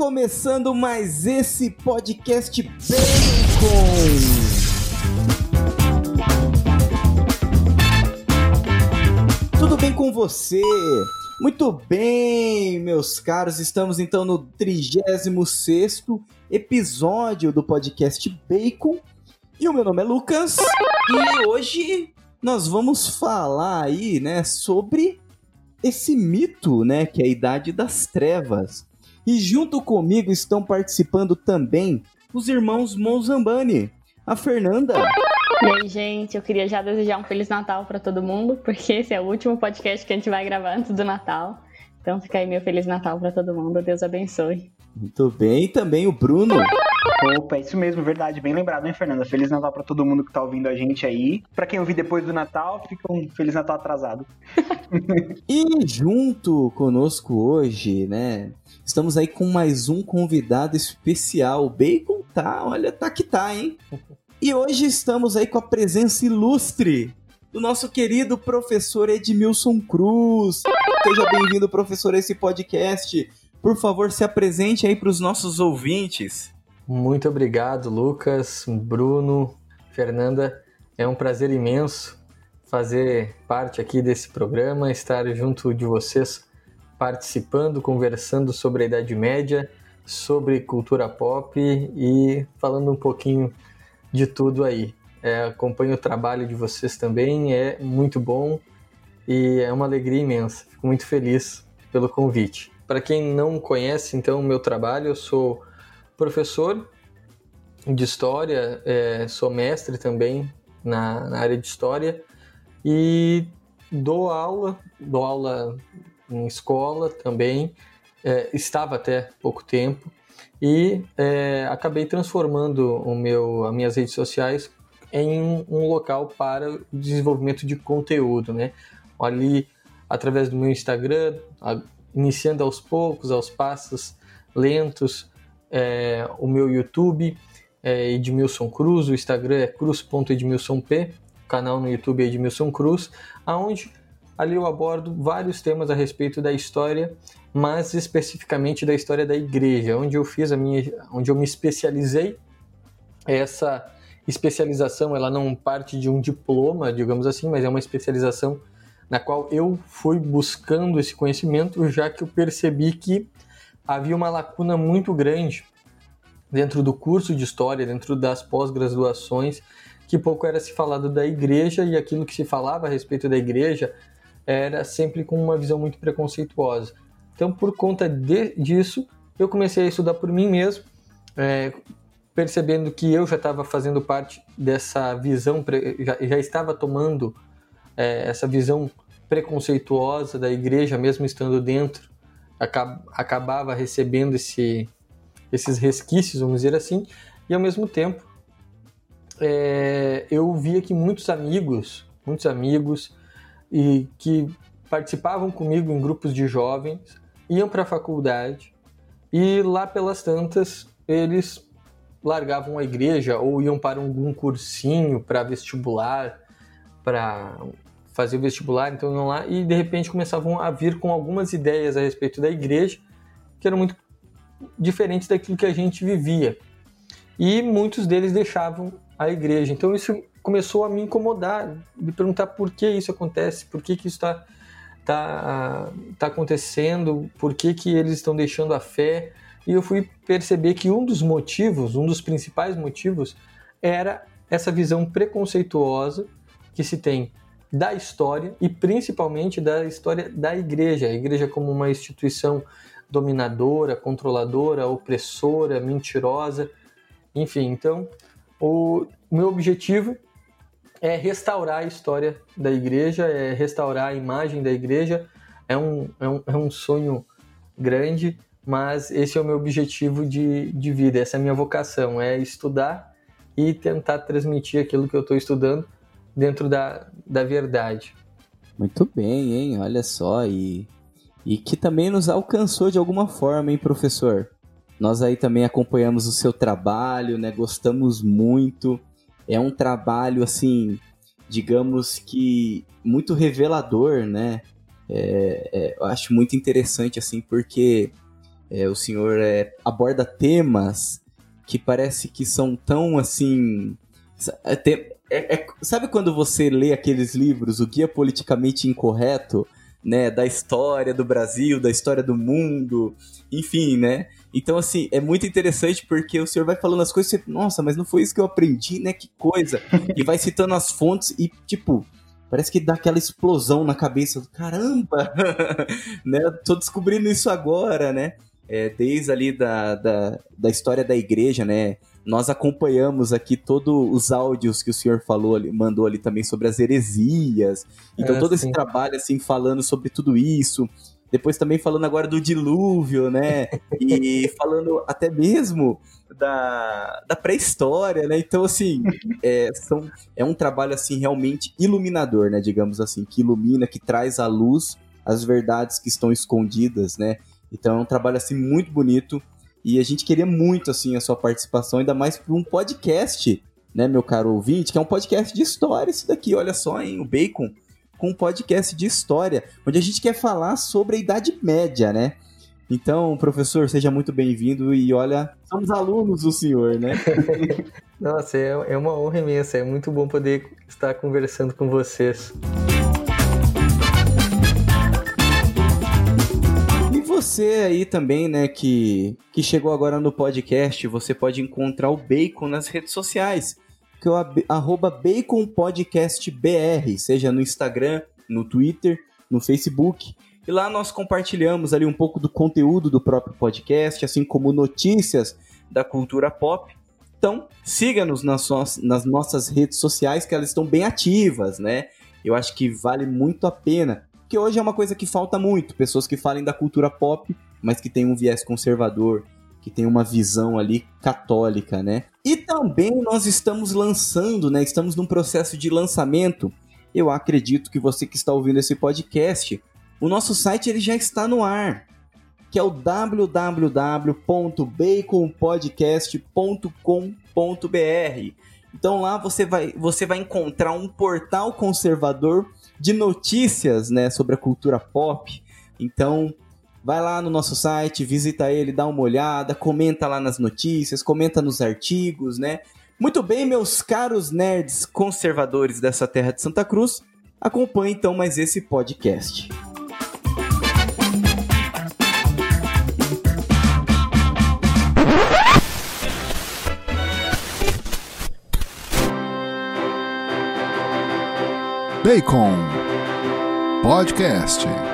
começando mais esse podcast Bacon. Tudo bem com você? Muito bem, meus caros, estamos então no 36 episódio do podcast Bacon. E o meu nome é Lucas e hoje nós vamos falar aí, né, sobre esse mito, né, que é a Idade das Trevas. E junto comigo estão participando também os irmãos Monzambani, a Fernanda. E aí, gente, eu queria já desejar um Feliz Natal para todo mundo, porque esse é o último podcast que a gente vai gravar antes do Natal. Então fica aí meu Feliz Natal para todo mundo, Deus abençoe. Muito bem, e também o Bruno. Opa, isso mesmo, verdade. Bem lembrado, hein, Fernanda? Feliz Natal para todo mundo que tá ouvindo a gente aí. Para quem ouvir depois do Natal, fica um Feliz Natal atrasado. e junto conosco hoje, né? Estamos aí com mais um convidado especial. O Bacon tá, olha, tá que tá, hein? E hoje estamos aí com a presença ilustre do nosso querido professor Edmilson Cruz. Seja bem-vindo, professor, a esse podcast. Por favor, se apresente aí para os nossos ouvintes. Muito obrigado, Lucas, Bruno, Fernanda. É um prazer imenso fazer parte aqui desse programa, estar junto de vocês, participando, conversando sobre a Idade Média, sobre cultura pop e falando um pouquinho de tudo aí. É, acompanho o trabalho de vocês também, é muito bom e é uma alegria imensa. Fico muito feliz pelo convite. Para quem não conhece, então, o meu trabalho, eu sou professor de história, é, sou mestre também na, na, área de história e dou aula, dou aula em escola também, é, estava até pouco tempo e é, acabei transformando o meu, as minhas redes sociais em um local para o desenvolvimento de conteúdo, né? Ali, através do meu Instagram, iniciando aos poucos, aos passos lentos, é, o meu YouTube é Edmilson Cruz, o Instagram é cruz.edmilsonp, o canal no YouTube é Edmilson Cruz, aonde ali eu abordo vários temas a respeito da história, mas especificamente da história da igreja, onde eu fiz a minha, onde eu me especializei. Essa especialização, ela não parte de um diploma, digamos assim, mas é uma especialização na qual eu fui buscando esse conhecimento, já que eu percebi que havia uma lacuna muito grande dentro do curso de história, dentro das pós-graduações, que pouco era se falado da igreja e aquilo que se falava a respeito da igreja era sempre com uma visão muito preconceituosa. Então, por conta de, disso, eu comecei a estudar por mim mesmo, é, percebendo que eu já estava fazendo parte dessa visão, já, já estava tomando é, essa visão preconceituosa da igreja, mesmo estando dentro acabava recebendo esse, esses resquícios, vamos dizer assim, e ao mesmo tempo é, eu via que muitos amigos, muitos amigos e que participavam comigo em grupos de jovens iam para a faculdade e lá pelas tantas eles largavam a igreja ou iam para algum cursinho para vestibular, para fazer o vestibular, então iam lá e de repente começavam a vir com algumas ideias a respeito da igreja que eram muito diferentes daquilo que a gente vivia. E muitos deles deixavam a igreja. Então isso começou a me incomodar, me perguntar por que isso acontece, por que, que isso está tá, tá acontecendo, por que, que eles estão deixando a fé. E eu fui perceber que um dos motivos, um dos principais motivos, era essa visão preconceituosa que se tem da história e principalmente da história da igreja. A igreja como uma instituição dominadora, controladora, opressora, mentirosa, enfim. Então, o meu objetivo é restaurar a história da igreja, é restaurar a imagem da igreja. É um, é um, é um sonho grande, mas esse é o meu objetivo de, de vida, essa é a minha vocação, é estudar e tentar transmitir aquilo que eu estou estudando dentro da, da verdade. Muito bem, hein? Olha só, e, e que também nos alcançou de alguma forma, hein, professor? Nós aí também acompanhamos o seu trabalho, né? Gostamos muito. É um trabalho, assim, digamos que muito revelador, né? É, é, eu acho muito interessante, assim, porque É, o senhor é, aborda temas que parece que são tão assim. É, é, sabe quando você lê aqueles livros, o Guia Politicamente Incorreto, né? Da história do Brasil, da história do mundo, enfim, né? Então, assim, é muito interessante porque o senhor vai falando as coisas e você, nossa, mas não foi isso que eu aprendi, né? Que coisa! E vai citando as fontes e, tipo, parece que dá aquela explosão na cabeça. Caramba! né? Tô descobrindo isso agora, né? É, desde ali da, da, da história da igreja, né? Nós acompanhamos aqui todos os áudios que o senhor falou ali, mandou ali também sobre as heresias. Então, é, todo sim. esse trabalho, assim, falando sobre tudo isso. Depois também falando agora do dilúvio, né? E falando até mesmo da, da pré-história, né? Então, assim, é, são, é um trabalho, assim, realmente iluminador, né? Digamos assim, que ilumina, que traz à luz as verdades que estão escondidas, né? Então, é um trabalho, assim, muito bonito. E a gente queria muito, assim, a sua participação, ainda mais para um podcast, né, meu caro ouvinte, que é um podcast de história, esse daqui, olha só, hein? O Bacon, com um podcast de história, onde a gente quer falar sobre a Idade Média, né? Então, professor, seja muito bem-vindo e olha, somos alunos do senhor, né? Nossa, é, é uma honra imensa, é muito bom poder estar conversando com vocês. E você aí também, né, que, que chegou agora no podcast, você pode encontrar o Bacon nas redes sociais, que é o arroba baconpodcastbr, seja no Instagram, no Twitter, no Facebook. E lá nós compartilhamos ali um pouco do conteúdo do próprio podcast, assim como notícias da cultura pop. Então, siga-nos nas, nas nossas redes sociais, que elas estão bem ativas, né? Eu acho que vale muito a pena. Porque hoje é uma coisa que falta muito. Pessoas que falem da cultura pop, mas que tem um viés conservador, que tem uma visão ali católica, né? E também nós estamos lançando, né? Estamos num processo de lançamento. Eu acredito que você que está ouvindo esse podcast o nosso site ele já está no ar, que é o www.baconpodcast.com.br. Então lá você vai, você vai encontrar um portal conservador de notícias, né, sobre a cultura pop. Então, vai lá no nosso site, visita ele, dá uma olhada, comenta lá nas notícias, comenta nos artigos, né? Muito bem, meus caros nerds conservadores dessa terra de Santa Cruz, acompanhe então mais esse podcast. Bacon Podcast.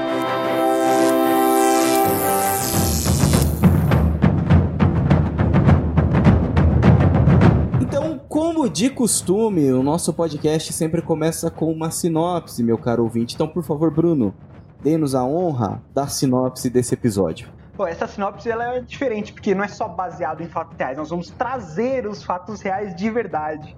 De costume, o nosso podcast sempre começa com uma sinopse, meu caro ouvinte. Então, por favor, Bruno, dê-nos a honra da sinopse desse episódio. Bom, essa sinopse ela é diferente, porque não é só baseado em fatos reais, nós vamos trazer os fatos reais de verdade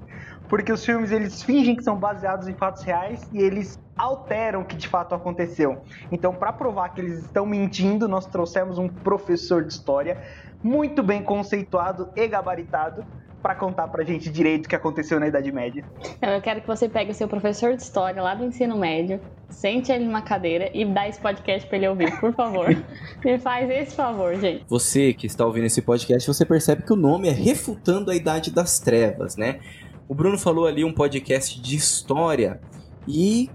porque os filmes eles fingem que são baseados em fatos reais e eles alteram o que de fato aconteceu. Então, para provar que eles estão mentindo, nós trouxemos um professor de história muito bem conceituado e gabaritado para contar pra gente direito o que aconteceu na Idade Média. Eu quero que você pegue o seu professor de história lá do ensino médio, sente ele numa cadeira e dá esse podcast para ele ouvir, por favor. Me faz esse favor, gente. Você que está ouvindo esse podcast, você percebe que o nome é Refutando a Idade das Trevas, né? O Bruno falou ali um podcast de história e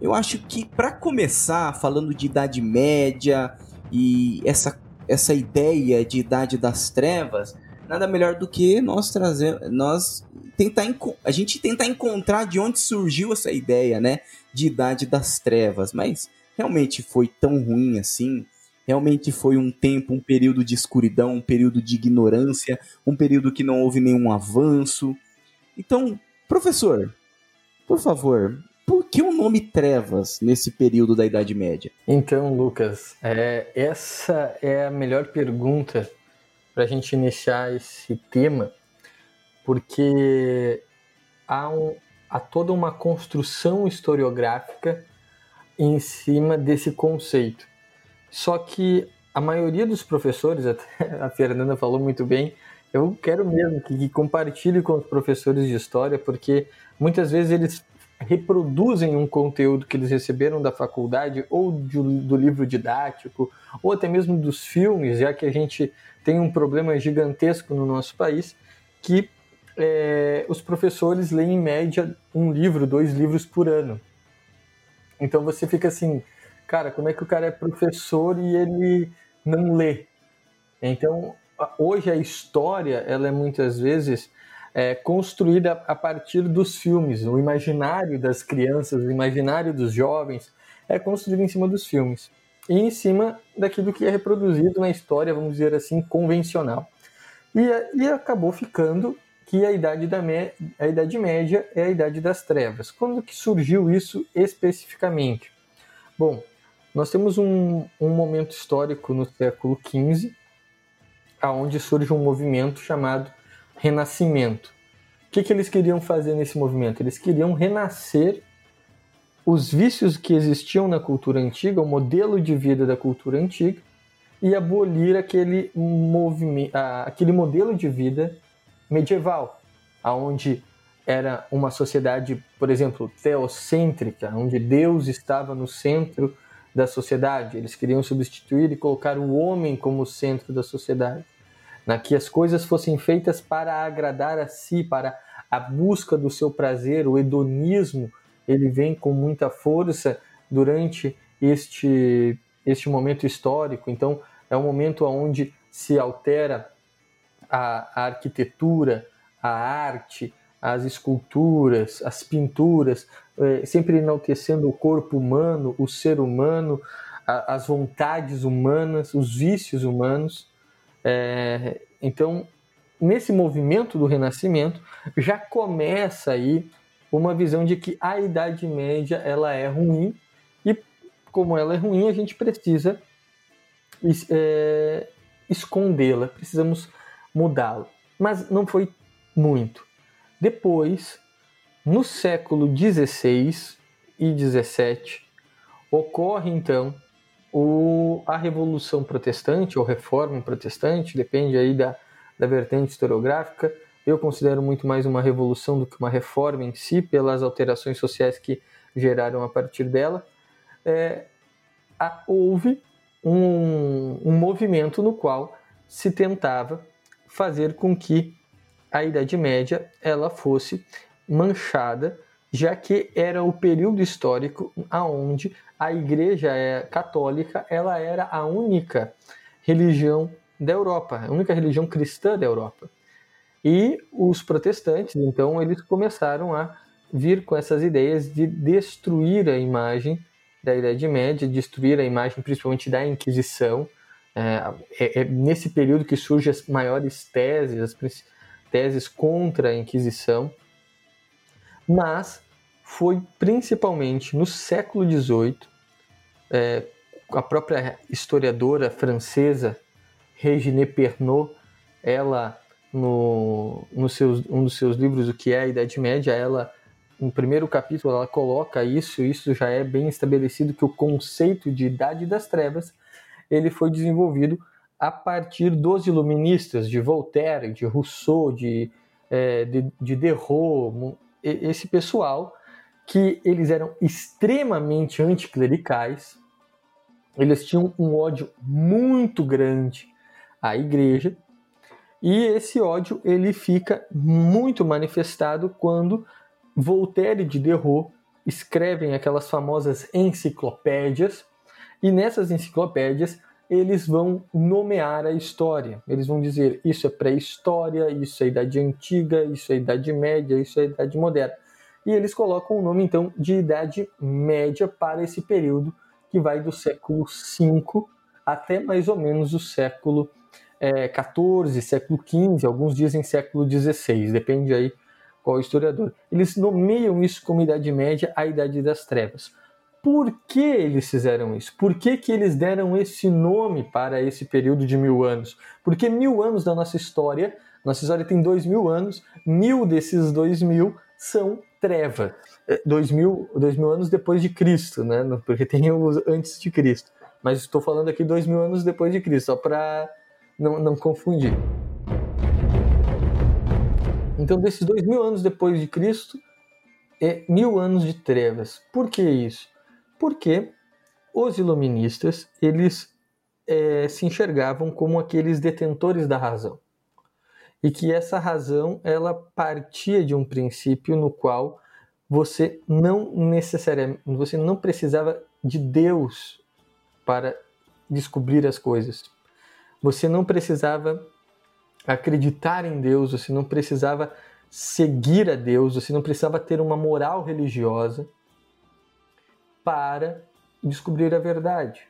eu acho que para começar falando de Idade Média e essa, essa ideia de Idade das Trevas, nada melhor do que nós trazer, nós tentar a gente tentar encontrar de onde surgiu essa ideia, né, de Idade das Trevas, mas realmente foi tão ruim assim. Realmente foi um tempo, um período de escuridão, um período de ignorância, um período que não houve nenhum avanço. Então, professor, por favor, por que o nome Trevas nesse período da Idade Média? Então, Lucas, é, essa é a melhor pergunta para a gente iniciar esse tema, porque há, um, há toda uma construção historiográfica em cima desse conceito. Só que a maioria dos professores, até a Fernanda falou muito bem, eu quero mesmo que, que compartilhe com os professores de história, porque muitas vezes eles reproduzem um conteúdo que eles receberam da faculdade ou do livro didático, ou até mesmo dos filmes, já que a gente tem um problema gigantesco no nosso país, que é, os professores leem em média um livro, dois livros por ano. Então você fica assim, cara, como é que o cara é professor e ele não lê? Então, hoje a história, ela é muitas vezes é, construída a partir dos filmes. O imaginário das crianças, o imaginário dos jovens é construído em cima dos filmes e em cima daquilo que é reproduzido na história, vamos dizer assim, convencional. E, e acabou ficando que a idade, da a idade média é a idade das trevas. Quando que surgiu isso especificamente? Bom, nós temos um, um momento histórico no século XV, aonde surge um movimento chamado Renascimento. O que, que eles queriam fazer nesse movimento? Eles queriam renascer os vícios que existiam na cultura antiga, o modelo de vida da cultura antiga, e abolir aquele movimento, aquele modelo de vida medieval, aonde era uma sociedade, por exemplo, teocêntrica, onde Deus estava no centro da sociedade. Eles queriam substituir e colocar o homem como centro da sociedade, na que as coisas fossem feitas para agradar a si, para a busca do seu prazer, o hedonismo, ele vem com muita força durante este este momento histórico. Então, é um momento onde se altera a, a arquitetura, a arte, as esculturas, as pinturas, é, sempre enaltecendo o corpo humano, o ser humano, a, as vontades humanas, os vícios humanos. É, então, nesse movimento do Renascimento, já começa aí uma visão de que a Idade Média ela é ruim e, como ela é ruim, a gente precisa é, escondê-la, precisamos mudá-la. Mas não foi muito. Depois, no século XVI e XVII, ocorre então o, a Revolução Protestante ou Reforma Protestante, depende aí da, da vertente historiográfica. Eu considero muito mais uma revolução do que uma reforma em si, pelas alterações sociais que geraram a partir dela. É, a, houve um, um movimento no qual se tentava fazer com que a Idade Média ela fosse manchada, já que era o período histórico aonde a Igreja é, Católica ela era a única religião da Europa, a única religião cristã da Europa. E os protestantes, então, eles começaram a vir com essas ideias de destruir a imagem da Idade Média, destruir a imagem principalmente da Inquisição, é, é, é, nesse período que surgem as maiores teses, as teses contra a Inquisição, mas foi principalmente no século XVIII, é, a própria historiadora francesa Regine Pernod, ela no, no seus, um dos seus livros, O que é a Idade Média, ela no primeiro capítulo ela coloca isso, isso já é bem estabelecido que o conceito de Idade das Trevas ele foi desenvolvido a partir dos iluministas, de Voltaire, de Rousseau, de, é, de, de Derrot, esse pessoal que eles eram extremamente anticlericais, eles tinham um ódio muito grande à igreja, e esse ódio ele fica muito manifestado quando Voltaire e Diderot escrevem aquelas famosas enciclopédias e nessas enciclopédias eles vão nomear a história. Eles vão dizer isso é pré-história, isso é idade antiga, isso é idade média, isso é idade moderna. E eles colocam o nome então de idade média para esse período que vai do século V até mais ou menos o século é, século XV, alguns dizem século XVI, depende aí qual historiador. Eles nomeiam isso como Idade Média, a Idade das Trevas por que eles fizeram isso? Por que, que eles deram esse nome para esse período de mil anos? Porque mil anos da nossa história, nossa história tem dois mil anos, mil desses dois mil são trevas. É, dois mil, dois mil anos depois de Cristo, né? Porque tem os antes de Cristo. Mas estou falando aqui dois mil anos depois de Cristo, só para não, não confundir. Então, desses dois mil anos depois de Cristo, é mil anos de trevas. Por que isso? Porque os iluministas eles é, se enxergavam como aqueles detentores da razão e que essa razão ela partia de um princípio no qual você não necessariamente você não precisava de Deus para descobrir as coisas. Você não precisava acreditar em Deus, você não precisava seguir a Deus, você não precisava ter uma moral religiosa para descobrir a verdade.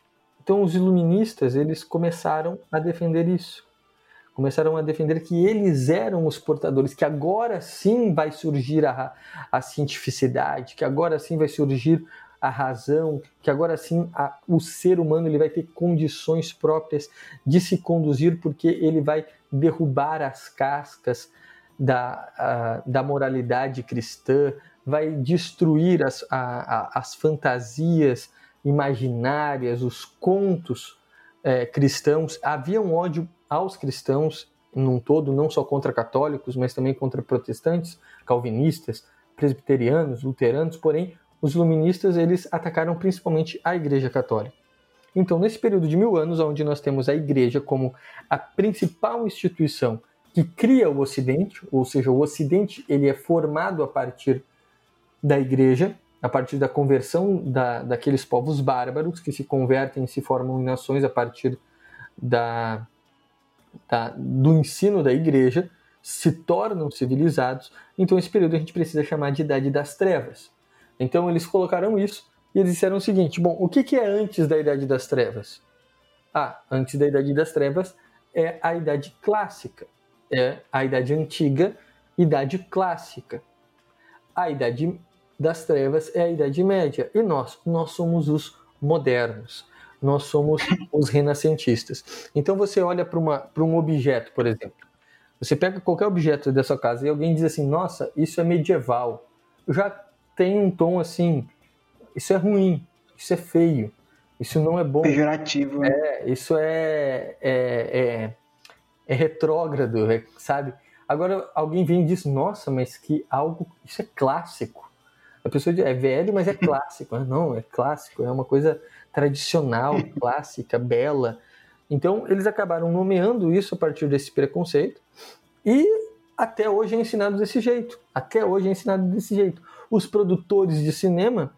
Então os iluministas, eles começaram a defender isso. Começaram a defender que eles eram os portadores, que agora sim vai surgir a, a cientificidade, que agora sim vai surgir a razão, que agora sim a, o ser humano ele vai ter condições próprias de se conduzir, porque ele vai derrubar as cascas da, a, da moralidade cristã, vai destruir as, a, as fantasias imaginárias, os contos é, cristãos. Havia um ódio aos cristãos num todo, não só contra católicos, mas também contra protestantes, calvinistas, presbiterianos, luteranos, porém os iluministas eles atacaram principalmente a Igreja Católica. Então, nesse período de mil anos, onde nós temos a Igreja como a principal instituição que cria o Ocidente, ou seja, o Ocidente ele é formado a partir da Igreja, a partir da conversão da, daqueles povos bárbaros que se convertem e se formam em nações a partir da, da, do ensino da Igreja, se tornam civilizados. Então, esse período a gente precisa chamar de Idade das Trevas. Então eles colocaram isso e eles disseram o seguinte: bom, o que, que é antes da Idade das Trevas? Ah, antes da Idade das Trevas é a Idade Clássica, é a Idade Antiga, Idade Clássica. A Idade das Trevas é a Idade Média e nós, nós somos os modernos. Nós somos os renascentistas. Então você olha para um objeto, por exemplo. Você pega qualquer objeto da sua casa e alguém diz assim: Nossa, isso é medieval. Já tem um tom assim, isso é ruim, isso é feio, isso não é bom. Pejorativo. Né? É, isso é, é, é, é retrógrado, é, sabe? Agora alguém vem e diz, nossa, mas que algo, isso é clássico. A pessoa diz, é velho, mas é clássico. não, é clássico, é uma coisa tradicional, clássica, bela. Então eles acabaram nomeando isso a partir desse preconceito e até hoje é ensinado desse jeito. Até hoje é ensinado desse jeito os produtores de cinema,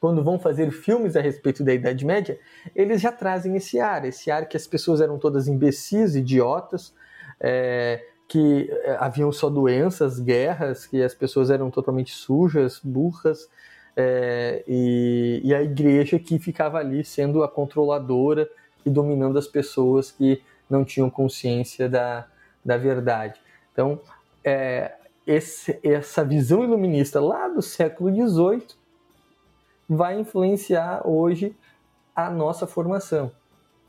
quando vão fazer filmes a respeito da Idade Média, eles já trazem esse ar, esse ar que as pessoas eram todas imbecis, idiotas, é, que é, haviam só doenças, guerras, que as pessoas eram totalmente sujas, burras, é, e, e, a igreja que ficava ali sendo a controladora e dominando as pessoas que não tinham consciência da, da verdade. Então, é, esse, essa visão iluminista lá do século XVIII vai influenciar hoje a nossa formação,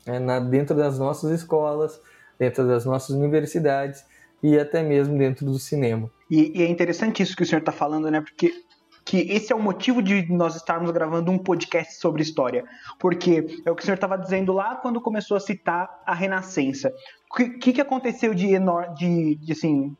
né, na, dentro das nossas escolas, dentro das nossas universidades e até mesmo dentro do cinema. E, e é interessante isso que o senhor está falando, né? Porque que esse é o motivo de nós estarmos gravando um podcast sobre história. Porque é o que o senhor estava dizendo lá quando começou a citar a Renascença. O que, que, aconteceu de, de, de assim,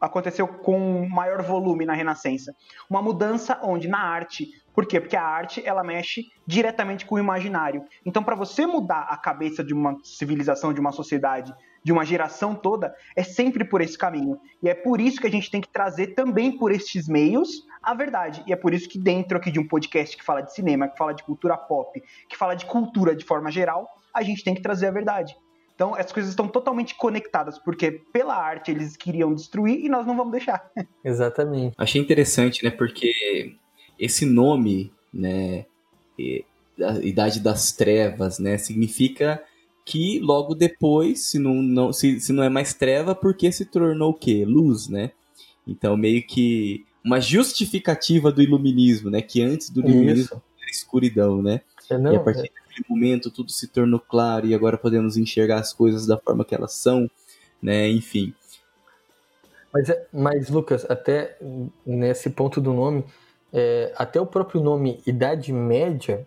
aconteceu com maior volume na Renascença. Uma mudança onde na arte, por quê? Porque a arte ela mexe diretamente com o imaginário. Então, para você mudar a cabeça de uma civilização, de uma sociedade, de uma geração toda, é sempre por esse caminho. E é por isso que a gente tem que trazer também por estes meios a verdade. E é por isso que dentro aqui de um podcast que fala de cinema, que fala de cultura pop, que fala de cultura de forma geral, a gente tem que trazer a verdade. Então, as coisas estão totalmente conectadas, porque pela arte eles queriam destruir e nós não vamos deixar. Exatamente. Achei interessante, né? Porque esse nome, né? A Idade das Trevas, né? Significa que logo depois, se não, não, se, se não é mais treva, porque se tornou o quê? Luz, né? Então, meio que uma justificativa do iluminismo, né? Que antes do iluminismo Isso. era escuridão, né? É, não, e a partir é naquele momento tudo se tornou claro e agora podemos enxergar as coisas da forma que elas são, né? Enfim. Mas, é, mas Lucas, até nesse ponto do nome, é, até o próprio nome Idade Média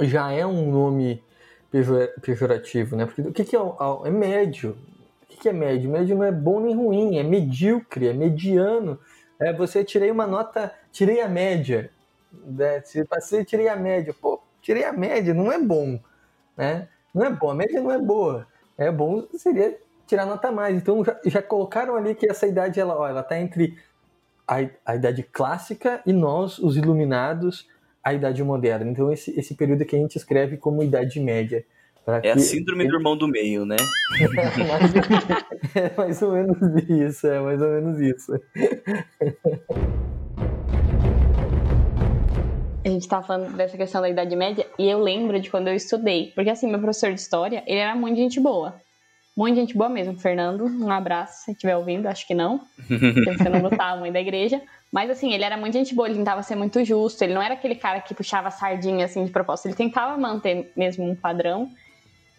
já é um nome pejorativo, né? Porque o que, que é, é médio? O que, que é médio? Médio não é bom nem ruim, é medíocre, é mediano. É, você tirei uma nota, tirei a média. Né? Se passei, tirei a média. Pô, tirei a média, não é bom, né? Não é bom, a média não é boa. É bom seria tirar nota mais. Então já, já colocaram ali que essa idade ela, ó, ela tá entre a, a idade clássica e nós, os iluminados, a idade moderna. Então esse, esse período que a gente escreve como idade média. É a síndrome do irmão do meio, né? é mais ou menos isso, é mais ou menos isso. A gente estava falando dessa questão da Idade Média e eu lembro de quando eu estudei. Porque assim, meu professor de história, ele era muito gente boa. Muito gente boa mesmo. Fernando, um abraço se estiver ouvindo, acho que não. Porque você não tá a mãe da igreja. Mas assim, ele era muito gente boa, ele tentava ser muito justo. Ele não era aquele cara que puxava sardinha assim de propósito. Ele tentava manter mesmo um padrão.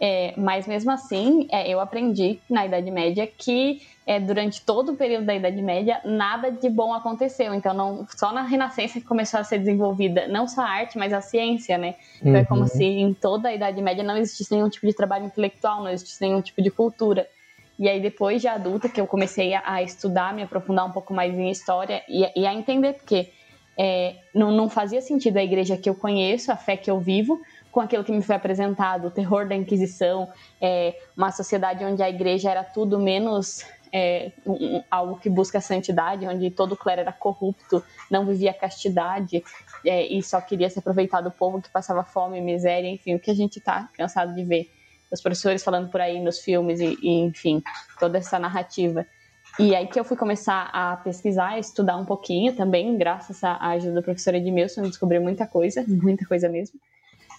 É, mas mesmo assim, é, eu aprendi na Idade Média que é, durante todo o período da Idade Média nada de bom aconteceu. Então, não, só na Renascença que começou a ser desenvolvida não só a arte, mas a ciência, né? Então, uhum. é como uhum. se em toda a Idade Média não existisse nenhum tipo de trabalho intelectual, não existisse nenhum tipo de cultura. E aí, depois de adulta, que eu comecei a, a estudar, me aprofundar um pouco mais em história e, e a entender porque é, não, não fazia sentido a igreja que eu conheço, a fé que eu vivo, com aquilo que me foi apresentado, o terror da Inquisição, é, uma sociedade onde a igreja era tudo menos é, um, algo que busca santidade, onde todo clero era corrupto, não vivia castidade é, e só queria se aproveitar do povo que passava fome, miséria, enfim, o que a gente está cansado de ver. Os professores falando por aí nos filmes e, e, enfim, toda essa narrativa. E aí que eu fui começar a pesquisar, a estudar um pouquinho também, graças à ajuda do professor Edmilson, descobri muita coisa, muita coisa mesmo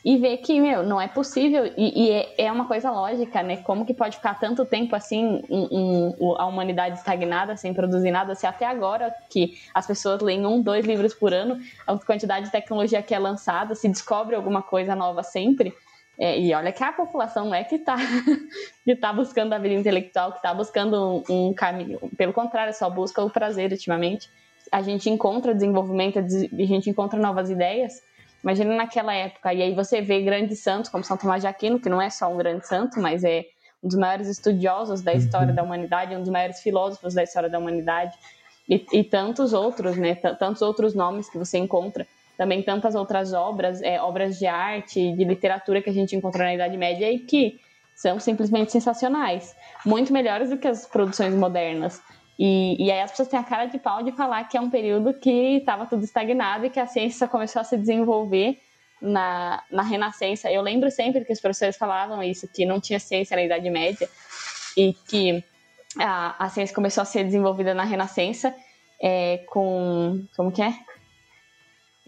e ver que, meu, não é possível, e, e é, é, uma coisa lógica, né? Como que pode ficar tanto tempo assim, um, um, a humanidade estagnada, sem produzir nada, se até agora que as pessoas leem um, dois livros por ano, a quantidade de tecnologia que é lançada, se descobre alguma coisa nova sempre. É, e olha que a população não é que está que tá buscando a vida intelectual, que está buscando um, um caminho. Pelo contrário, só busca o prazer ultimamente. A gente encontra desenvolvimento, a gente encontra novas ideias, Imagina naquela época. E aí você vê grandes santos, como São Tomás de Aquino, que não é só um grande santo, mas é um dos maiores estudiosos da história uhum. da humanidade, um dos maiores filósofos da história da humanidade, e, e tantos outros, né? Tantos outros nomes que você encontra. Também tantas outras obras, é, obras de arte, de literatura que a gente encontra na Idade Média e que são simplesmente sensacionais. Muito melhores do que as produções modernas. E, e aí as pessoas têm a cara de pau de falar que é um período que estava tudo estagnado e que a ciência começou a se desenvolver na, na Renascença. Eu lembro sempre que os professores falavam isso, que não tinha ciência na Idade Média e que a, a ciência começou a ser desenvolvida na Renascença é, com... como que é?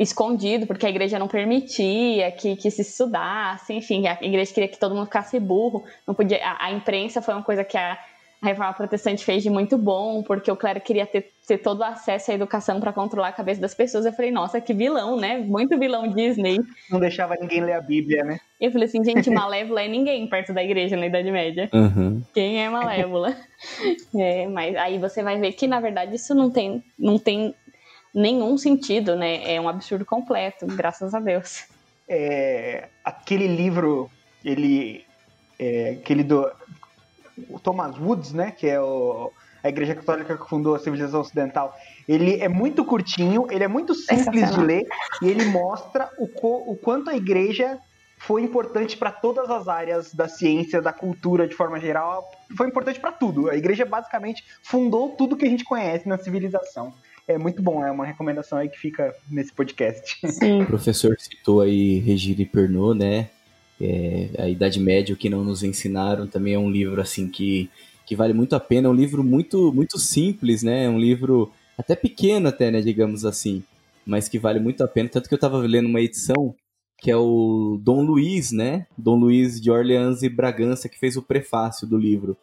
Escondido, porque a igreja não permitia que, que se estudasse, enfim, a igreja queria que todo mundo ficasse burro, não podia, a, a imprensa foi uma coisa que a, a reforma protestante fez de muito bom, porque o clero queria ter, ter todo o acesso à educação para controlar a cabeça das pessoas. Eu falei, nossa, que vilão, né? Muito vilão Disney. Não deixava ninguém ler a Bíblia, né? Eu falei assim, gente, Malévola é ninguém perto da igreja na Idade Média. Uhum. Quem é Malévola? é, mas aí você vai ver que, na verdade, isso não tem, não tem nenhum sentido, né? É um absurdo completo, graças a Deus. É, aquele livro, ele. É, aquele do Thomas Woods, né, que é o, a igreja católica que fundou a civilização ocidental, ele é muito curtinho, ele é muito simples de ler e ele mostra o, o quanto a igreja foi importante para todas as áreas da ciência, da cultura de forma geral, foi importante para tudo. A igreja basicamente fundou tudo que a gente conhece na civilização. É muito bom, é uma recomendação aí que fica nesse podcast. Sim. O professor citou aí Regina Pernod, né? É, a Idade Média, o que não nos ensinaram, também é um livro assim que, que vale muito a pena. É um livro muito, muito simples, né? É um livro até pequeno, até, né? Digamos assim, mas que vale muito a pena. Tanto que eu estava lendo uma edição que é o Dom Luiz, né? Dom Luiz de Orleans e Bragança, que fez o prefácio do livro.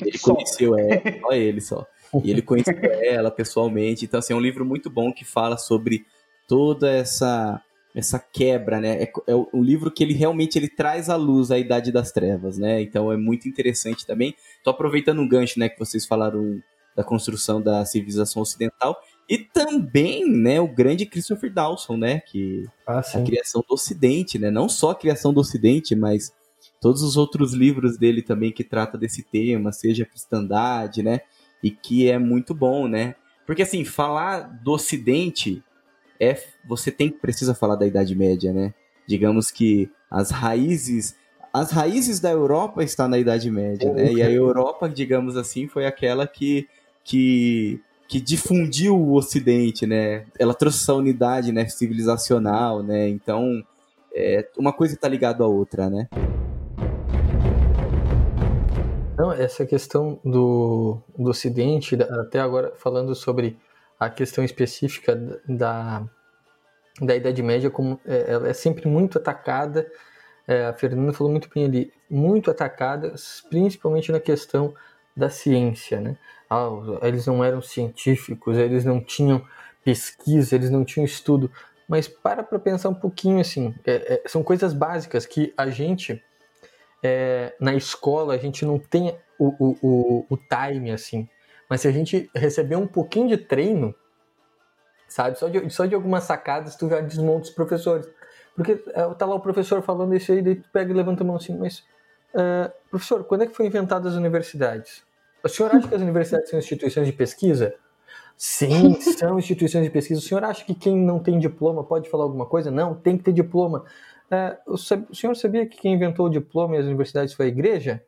Ele conheceu ela, só ele só. E ele conheceu ela pessoalmente. Então, assim, é um livro muito bom que fala sobre toda essa essa quebra, né? É, é um livro que ele realmente ele traz à luz a Idade das Trevas, né? Então é muito interessante também. Tô aproveitando um gancho, né, que vocês falaram da construção da civilização ocidental e também, né, o grande Christopher Dawson, né, que ah, a criação do Ocidente, né? Não só a criação do Ocidente, mas todos os outros livros dele também que trata desse tema, seja a cristandade, né? E que é muito bom, né? Porque assim, falar do Ocidente é você tem precisa falar da Idade Média, né? Digamos que as raízes as raízes da Europa estão na Idade Média, né? E a Europa, digamos assim, foi aquela que que que difundiu o Ocidente, né? Ela trouxe essa unidade, né, civilizacional, né? Então, é, uma coisa está ligada à outra, né? Não, essa questão do, do Ocidente, até agora falando sobre a questão específica da, da Idade Média, como é, ela é sempre muito atacada, é, a Fernanda falou muito bem ali, muito atacada, principalmente na questão da ciência, né? Ah, eles não eram científicos, eles não tinham pesquisa, eles não tinham estudo. Mas para para pensar um pouquinho assim, é, é, são coisas básicas que a gente é, na escola a gente não tem o, o, o, o, time assim. Mas se a gente receber um pouquinho de treino, sabe, só de, só de algumas sacadas tu já desmonta os professores. Porque é, tá lá o professor falando isso aí, daí tu pega e levanta a mão assim, mas uh, professor, quando é que foi inventadas as universidades? O senhor acha que as universidades são instituições de pesquisa? Sim, são instituições de pesquisa. O senhor acha que quem não tem diploma pode falar alguma coisa? Não, tem que ter diploma. É, o, senhor sabia que quem inventou o diploma e as universidades foi a igreja?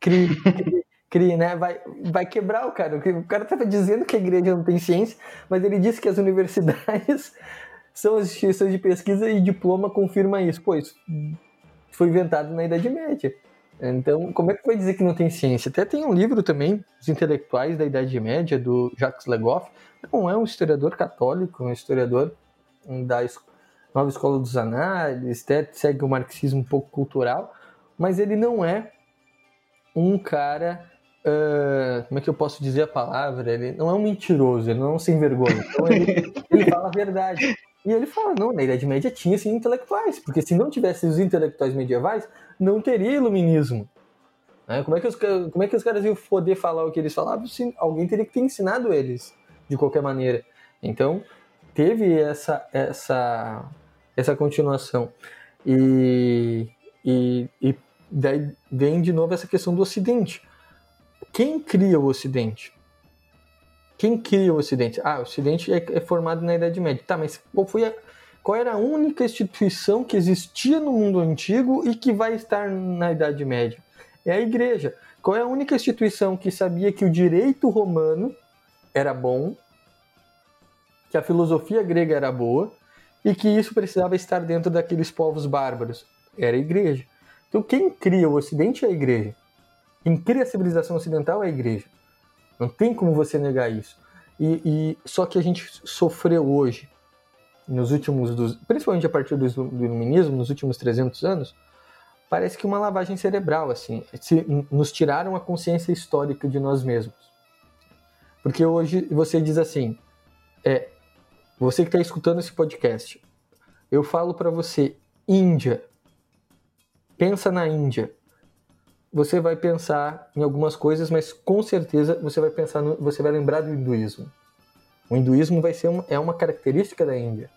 Cri, cri, cri né? Vai, vai quebrar o cara. O cara estava dizendo que a igreja não tem ciência, mas ele disse que as universidades são as instituições de pesquisa e diploma confirma isso. Pois foi inventado na Idade Média. Então, como é que vai dizer que não tem ciência? Até tem um livro também, Os Intelectuais da Idade Média, do Jacques Legoff. Não é um historiador católico, é um historiador da Nova Escola dos Análises, até segue o marxismo um pouco cultural, mas ele não é um cara. Uh, como é que eu posso dizer a palavra? Ele não é um mentiroso, ele não é um sem vergonha. Então ele, ele fala a verdade. E ele fala, não, na Idade Média tinha sim intelectuais, porque se não tivesse os intelectuais medievais, não teria iluminismo. Né? Como, é que os, como é que os caras iam poder falar o que eles falavam se alguém teria que ter ensinado eles, de qualquer maneira? Então, teve essa, essa, essa continuação. E, e, e daí vem de novo essa questão do Ocidente. Quem cria o Ocidente? Quem cria o Ocidente? Ah, o Ocidente é, é formado na Idade Média. Tá, mas qual foi a, qual era a única instituição que existia no mundo antigo e que vai estar na Idade Média? É a Igreja. Qual é a única instituição que sabia que o direito romano era bom, que a filosofia grega era boa e que isso precisava estar dentro daqueles povos bárbaros? Era a Igreja. Então, quem cria o Ocidente é a Igreja. Quem cria a civilização ocidental é a Igreja. Não tem como você negar isso. E, e só que a gente sofreu hoje, nos últimos, dos, principalmente a partir do, iluminismo, nos últimos 300 anos, parece que uma lavagem cerebral, assim, se, nos tiraram a consciência histórica de nós mesmos. Porque hoje você diz assim, é, você que está escutando esse podcast, eu falo para você, Índia, pensa na Índia você vai pensar em algumas coisas, mas com certeza você vai pensar no, você vai lembrar do hinduísmo. O hinduísmo vai ser uma, é uma característica da Índia.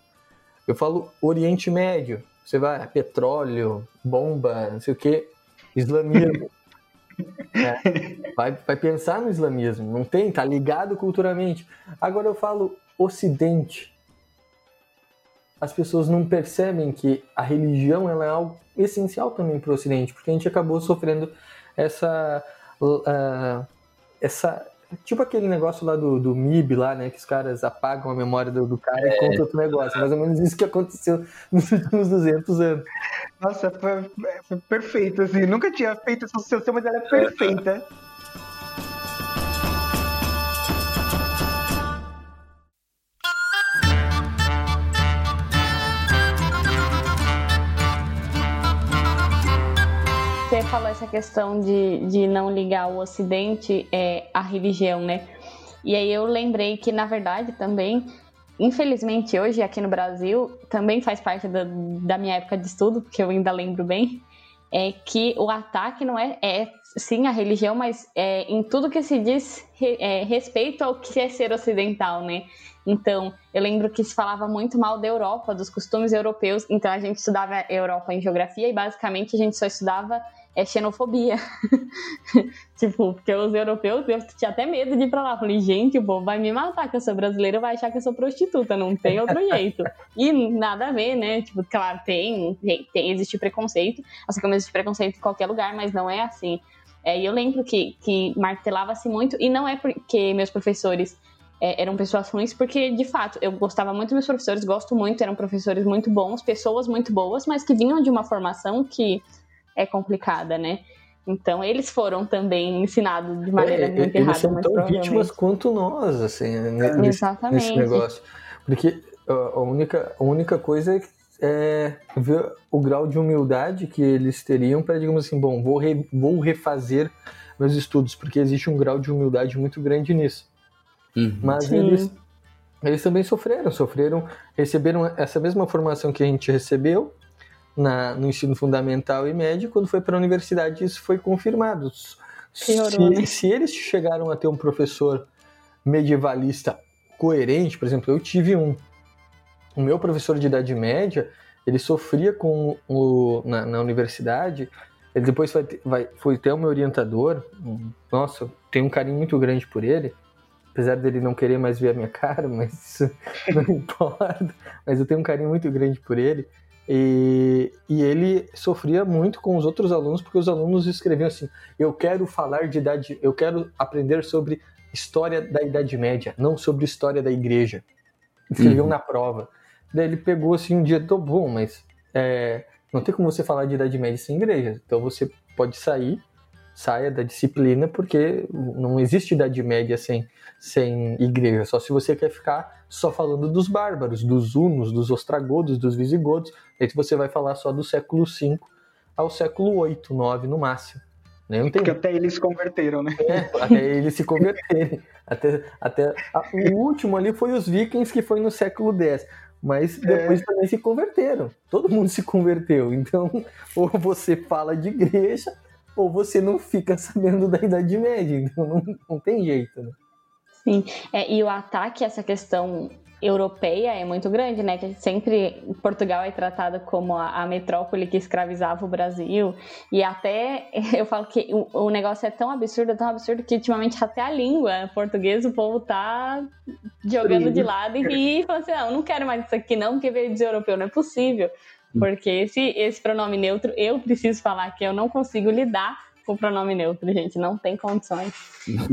Eu falo Oriente Médio, você vai petróleo, bomba, não sei o que, islamismo. é, vai, vai pensar no islamismo, não tem, tá ligado culturalmente. Agora eu falo Ocidente. As pessoas não percebem que a religião ela é algo essencial também para o Ocidente, porque a gente acabou sofrendo essa. Uh, essa Tipo aquele negócio lá do, do MIB lá, né? Que os caras apagam a memória do, do cara é. e contam outro negócio. Mais ou menos isso que aconteceu nos últimos 200 anos. Nossa, foi, foi perfeito, assim. Nunca tinha feito essa associação, mas ela é perfeita. Falou essa questão de, de não ligar o Ocidente é, à religião, né? E aí eu lembrei que, na verdade, também, infelizmente, hoje aqui no Brasil, também faz parte da, da minha época de estudo, que eu ainda lembro bem, é que o ataque não é, é sim a religião, mas é em tudo que se diz é, respeito ao que é ser ocidental, né? Então, eu lembro que se falava muito mal da Europa, dos costumes europeus, então a gente estudava Europa em geografia e basicamente a gente só estudava é xenofobia. tipo, porque os europeus, eu tinha até medo de ir pra lá. Falei, gente, o povo vai me matar, que eu sou brasileira, vai achar que eu sou prostituta, não tem outro jeito. E nada a ver, né? Tipo, claro, tem, tem existe preconceito, assim como existe preconceito em qualquer lugar, mas não é assim. É, e eu lembro que, que martelava-se muito, e não é porque meus professores é, eram pessoas ruins, porque de fato eu gostava muito dos meus professores, gosto muito, eram professores muito bons, pessoas muito boas, mas que vinham de uma formação que é complicada, né? Então eles foram também ensinados de maneira é, muito eles errada. são tão vítimas quanto nós, assim, nesse, Exatamente. nesse negócio. Porque a única, a única coisa é ver o grau de humildade que eles teriam para, digamos assim, bom, vou, re, vou refazer meus estudos, porque existe um grau de humildade muito grande nisso. Uhum. Mas eles, eles também sofreram, sofreram, receberam essa mesma formação que a gente recebeu, na, no ensino fundamental e médio, quando foi para a universidade isso foi confirmado. Se, se, eles chegaram a ter um professor medievalista coerente, por exemplo, eu tive um. O meu professor de Idade Média, ele sofria com o, na, na universidade, ele depois vai, vai, foi até o meu orientador, nossa, tenho um carinho muito grande por ele, apesar dele não querer mais ver a minha cara, mas isso não importa, mas eu tenho um carinho muito grande por ele, e, e, ele sofria muito com os outros alunos, porque os alunos escreviam assim: Eu quero falar de idade, eu quero aprender sobre história da Idade Média, não sobre história da igreja. Escreviam uhum. na prova. Daí ele pegou assim um dia, tô bom, mas é, não tem como você falar de Idade Média sem igreja. Então você pode sair, saia da disciplina, porque não existe Idade Média sem, sem igreja. Só se você quer ficar só falando dos bárbaros, dos hunos, dos ostragodos, dos visigodos. Aí você vai falar só do século V ao século 8, 9 no máximo. Né? Não tem... Porque até eles se converteram, né? É, até eles se converterem. até, até a, o último ali foi os vikings, que foi no século X. Mas depois é. também se converteram. Todo mundo se converteu. Então, ou você fala de igreja, ou você não fica sabendo da Idade Média. Então, não, não tem jeito, né? Sim, é, e o ataque a essa questão europeia é muito grande, né? Que sempre Portugal é tratado como a, a, metrópole que escravizava o Brasil. E até eu falo que o, o, negócio é tão absurdo, tão absurdo que ultimamente até a língua portuguesa o povo tá jogando de lado e, e falando assim: não, não quero mais isso aqui, não, porque veio de europeu, não é possível. Porque esse, esse pronome neutro, eu preciso falar que eu não consigo lidar com o pronome neutro, gente. Não tem condições.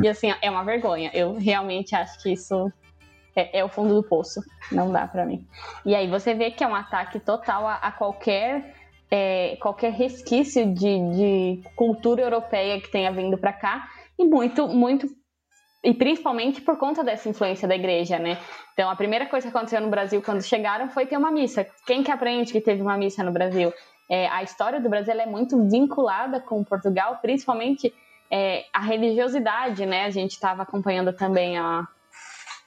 e assim, é uma vergonha. Eu realmente acho que isso é, é o fundo do poço. Não dá para mim. E aí você vê que é um ataque total a, a qualquer. É, qualquer resquício de, de cultura europeia que tenha vindo para cá e muito, muito e principalmente por conta dessa influência da igreja, né? Então, a primeira coisa que aconteceu no Brasil quando chegaram foi ter uma missa. Quem que aprende que teve uma missa no Brasil? É, a história do Brasil é muito vinculada com Portugal, principalmente é, a religiosidade, né? A gente estava acompanhando também a,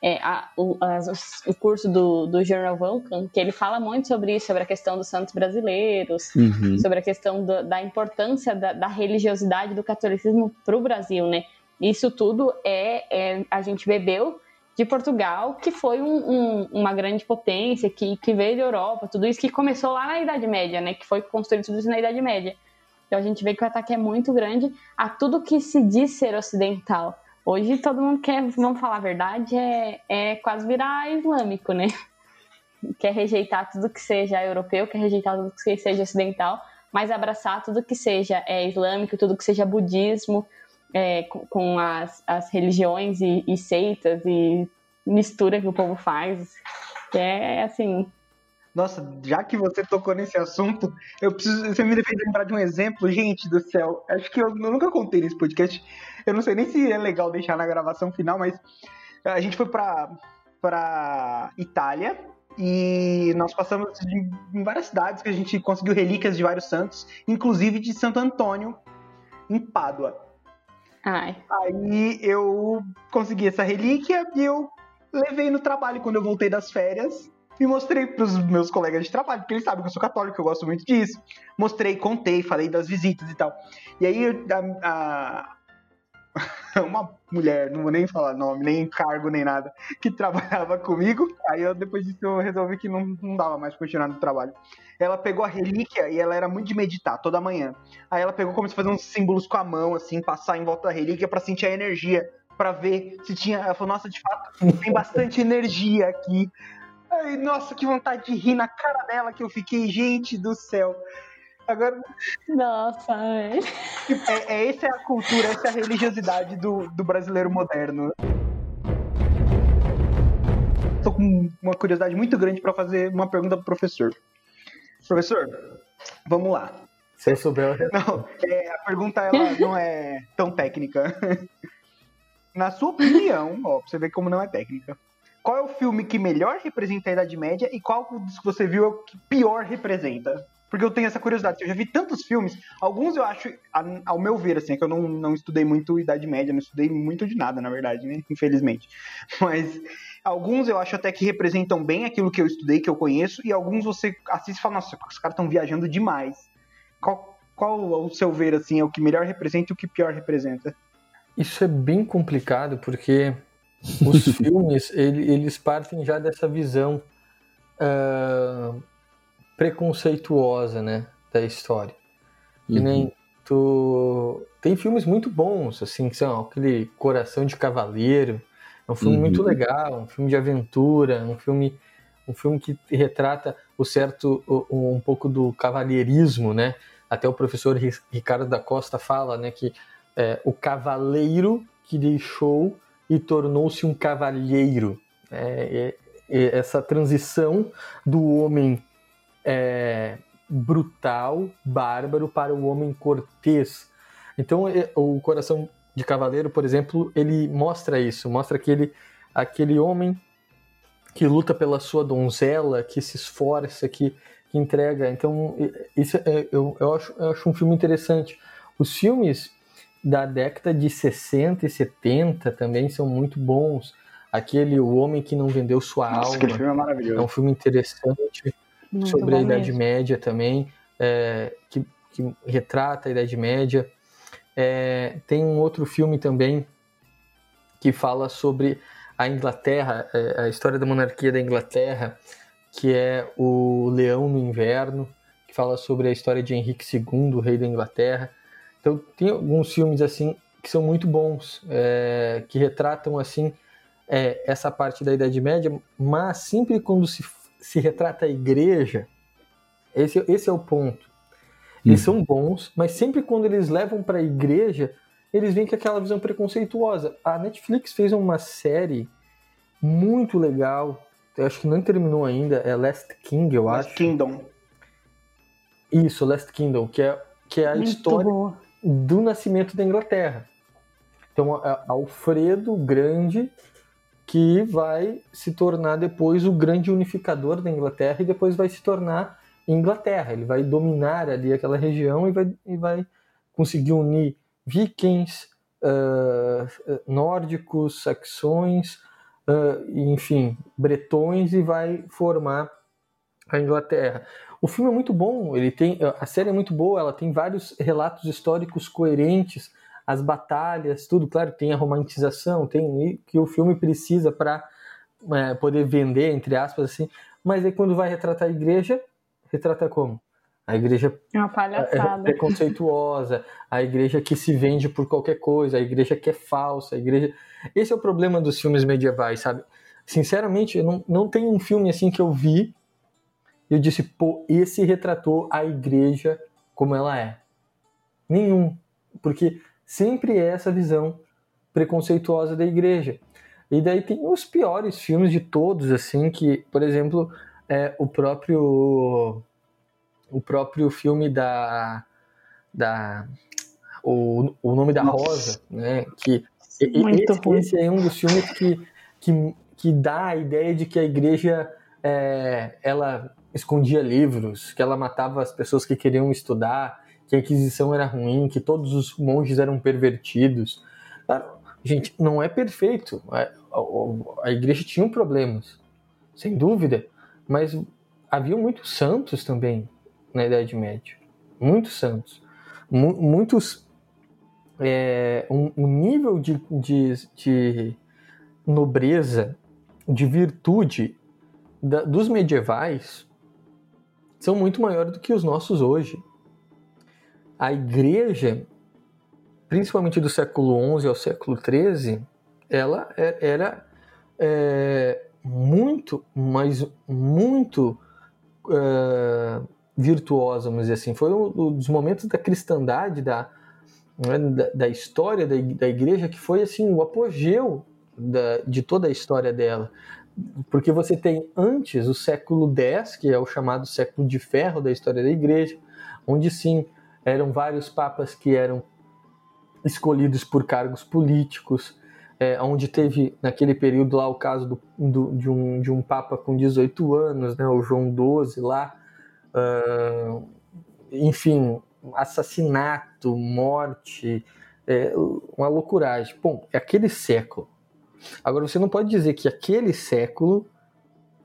é, a, o, a, o, curso do, do Journal Vulcan, que ele fala muito sobre isso, sobre a questão dos santos brasileiros, uhum. sobre a questão do, da importância da, da, religiosidade do catolicismo para o Brasil, né? Isso tudo é, é, a gente bebeu de Portugal, que foi um, um, uma grande potência, que, que veio da Europa, tudo isso que começou lá na Idade Média, né? Que foi construído tudo isso na Idade Média. Então a gente vê que o ataque é muito grande a tudo que se diz ser ocidental. Hoje todo mundo quer, vamos falar a verdade, é, é quase virar islâmico, né? Quer rejeitar tudo que seja europeu, quer rejeitar tudo que seja ocidental, mas abraçar tudo que seja é, islâmico, tudo que seja budismo, é, com, as, as religiões e, e, seitas e mistura que o povo faz. Que é assim. Nossa, já que você tocou nesse assunto, eu preciso. Você me fez lembrar de um exemplo, gente do céu. Acho que eu, eu nunca contei nesse podcast. Eu não sei nem se é legal deixar na gravação final, mas a gente foi pra, pra Itália e nós passamos em várias cidades que a gente conseguiu relíquias de vários santos, inclusive de Santo Antônio, em Pádua. Ai. Aí eu consegui essa relíquia e eu levei no trabalho quando eu voltei das férias. E mostrei para os meus colegas de trabalho, porque eles sabem que eu sou católico, eu gosto muito disso. Mostrei, contei, falei das visitas e tal. E aí a, a, uma mulher, não vou nem falar nome, nem cargo, nem nada, que trabalhava comigo. Aí eu, depois disso, eu resolvi que não, não dava mais continuar no trabalho. Ela pegou a relíquia e ela era muito de meditar toda manhã. Aí ela pegou como se fazer uns símbolos com a mão, assim, passar em volta da relíquia para sentir a energia, para ver se tinha. Ela falou, nossa, de fato, tem bastante energia aqui. Ai, nossa, que vontade de rir na cara dela que eu fiquei, gente do céu. Agora. Nossa, velho. É, é, essa é a cultura, essa é a religiosidade do, do brasileiro moderno. Tô com uma curiosidade muito grande para fazer uma pergunta pro professor. Professor, vamos lá. Você souber. Não, é, a pergunta ela não é tão técnica. Na sua opinião, ó, pra você ver como não é técnica, qual é o filme que melhor representa a Idade Média e qual dos que você viu é o que pior representa? Porque eu tenho essa curiosidade. Eu já vi tantos filmes, alguns eu acho, ao meu ver, assim, é que eu não, não estudei muito Idade Média, não estudei muito de nada, na verdade, né? Infelizmente. Mas alguns eu acho até que representam bem aquilo que eu estudei, que eu conheço, e alguns você assiste e fala, nossa, os caras estão viajando demais. Qual, qual, ao seu ver, assim, é o que melhor representa e o que pior representa? Isso é bem complicado, porque os filmes, ele, eles partem já dessa visão... Uh preconceituosa, né, da história. Que uhum. nem tu tem filmes muito bons, assim, que são aquele Coração de Cavaleiro, é um filme uhum. muito legal, um filme de aventura, um filme um filme que retrata o certo um, um pouco do cavalheirismo, né? Até o professor Ricardo da Costa fala, né, que é, o cavaleiro que deixou e tornou-se um cavalheiro. É, é, é essa transição do homem é, brutal, bárbaro para o homem cortês. Então, o Coração de Cavaleiro, por exemplo, ele mostra isso, mostra aquele, aquele homem que luta pela sua donzela, que se esforça, que, que entrega. Então, isso é, eu, eu, acho, eu acho um filme interessante. Os filmes da década de 60 e 70 também são muito bons. Aquele O Homem que Não Vendeu Sua Nossa, Alma. Aquele filme é maravilhoso. É um filme interessante. Muito sobre a Idade mesmo. Média também, é, que, que, retrata a Idade Média. É, tem um outro filme também que fala sobre a Inglaterra, é, a história da monarquia da Inglaterra, que é o Leão no Inverno, que fala sobre a história de Henrique II, rei da Inglaterra. Então tem alguns filmes assim que são muito bons, é, que retratam assim é, essa parte da Idade Média, mas sempre quando se se retrata a igreja, esse, esse é o ponto. Eles uhum. são bons, mas sempre quando eles levam para a igreja, eles vêm com aquela visão preconceituosa. A Netflix fez uma série muito legal, eu acho que não terminou ainda, é Last King, eu Last acho. Kingdom. Isso, Last Kingdom, que é, que é a muito história boa. do nascimento da Inglaterra. Então, Alfredo Grande que vai se tornar depois o grande unificador da Inglaterra e depois vai se tornar Inglaterra. Ele vai dominar ali aquela região e vai, e vai conseguir unir vikings, uh, nórdicos, saxões, uh, enfim, bretões e vai formar a Inglaterra. O filme é muito bom, ele tem a série é muito boa, ela tem vários relatos históricos coerentes as batalhas, tudo, claro, tem a romantização, tem que o filme precisa para é, poder vender, entre aspas, assim, mas aí quando vai retratar a igreja, retrata como? A igreja é. É preconceituosa, a igreja que se vende por qualquer coisa, a igreja que é falsa, a igreja. Esse é o problema dos filmes medievais, sabe? Sinceramente, não, não tem um filme assim que eu vi e eu disse, pô, esse retratou a igreja como ela é. Nenhum. Porque sempre é essa visão preconceituosa da igreja. E daí tem os piores filmes de todos, assim, que, por exemplo, é o próprio o próprio filme da da o, o nome da. Rosa, né? Que Muito esse, esse, é um dos filmes que, que, que dá a ideia de que a igreja é, ela escondia livros, que ela matava as pessoas que queriam estudar, que a Inquisição era ruim, que todos os monges eram pervertidos. gente, não é perfeito. A, a, a igreja tinha problemas, sem dúvida, mas havia muitos santos também na Idade Média. Muitos santos. muitos é, um, um, nível de, de, de, nobreza, de virtude da, dos medievais são muito maiores do que os nossos hoje. A igreja, principalmente do século XI ao século XIII, ela é, era é, muito, mas muito é, virtuosa, vamos dizer assim. Foi um dos momentos da cristandade, da, né, da, da, história da, igreja, que foi assim o apogeu da, de toda a história dela. Porque você tem antes o século X, que é o chamado século de ferro da história da igreja, onde sim eram vários papas que eram escolhidos por cargos políticos, é, onde teve naquele período lá o caso do, do, de, um, de um papa com 18 anos, né, o João XII lá, uh, enfim, assassinato, morte, é, uma loucuragem. Bom, é aquele século. Agora você não pode dizer que aquele século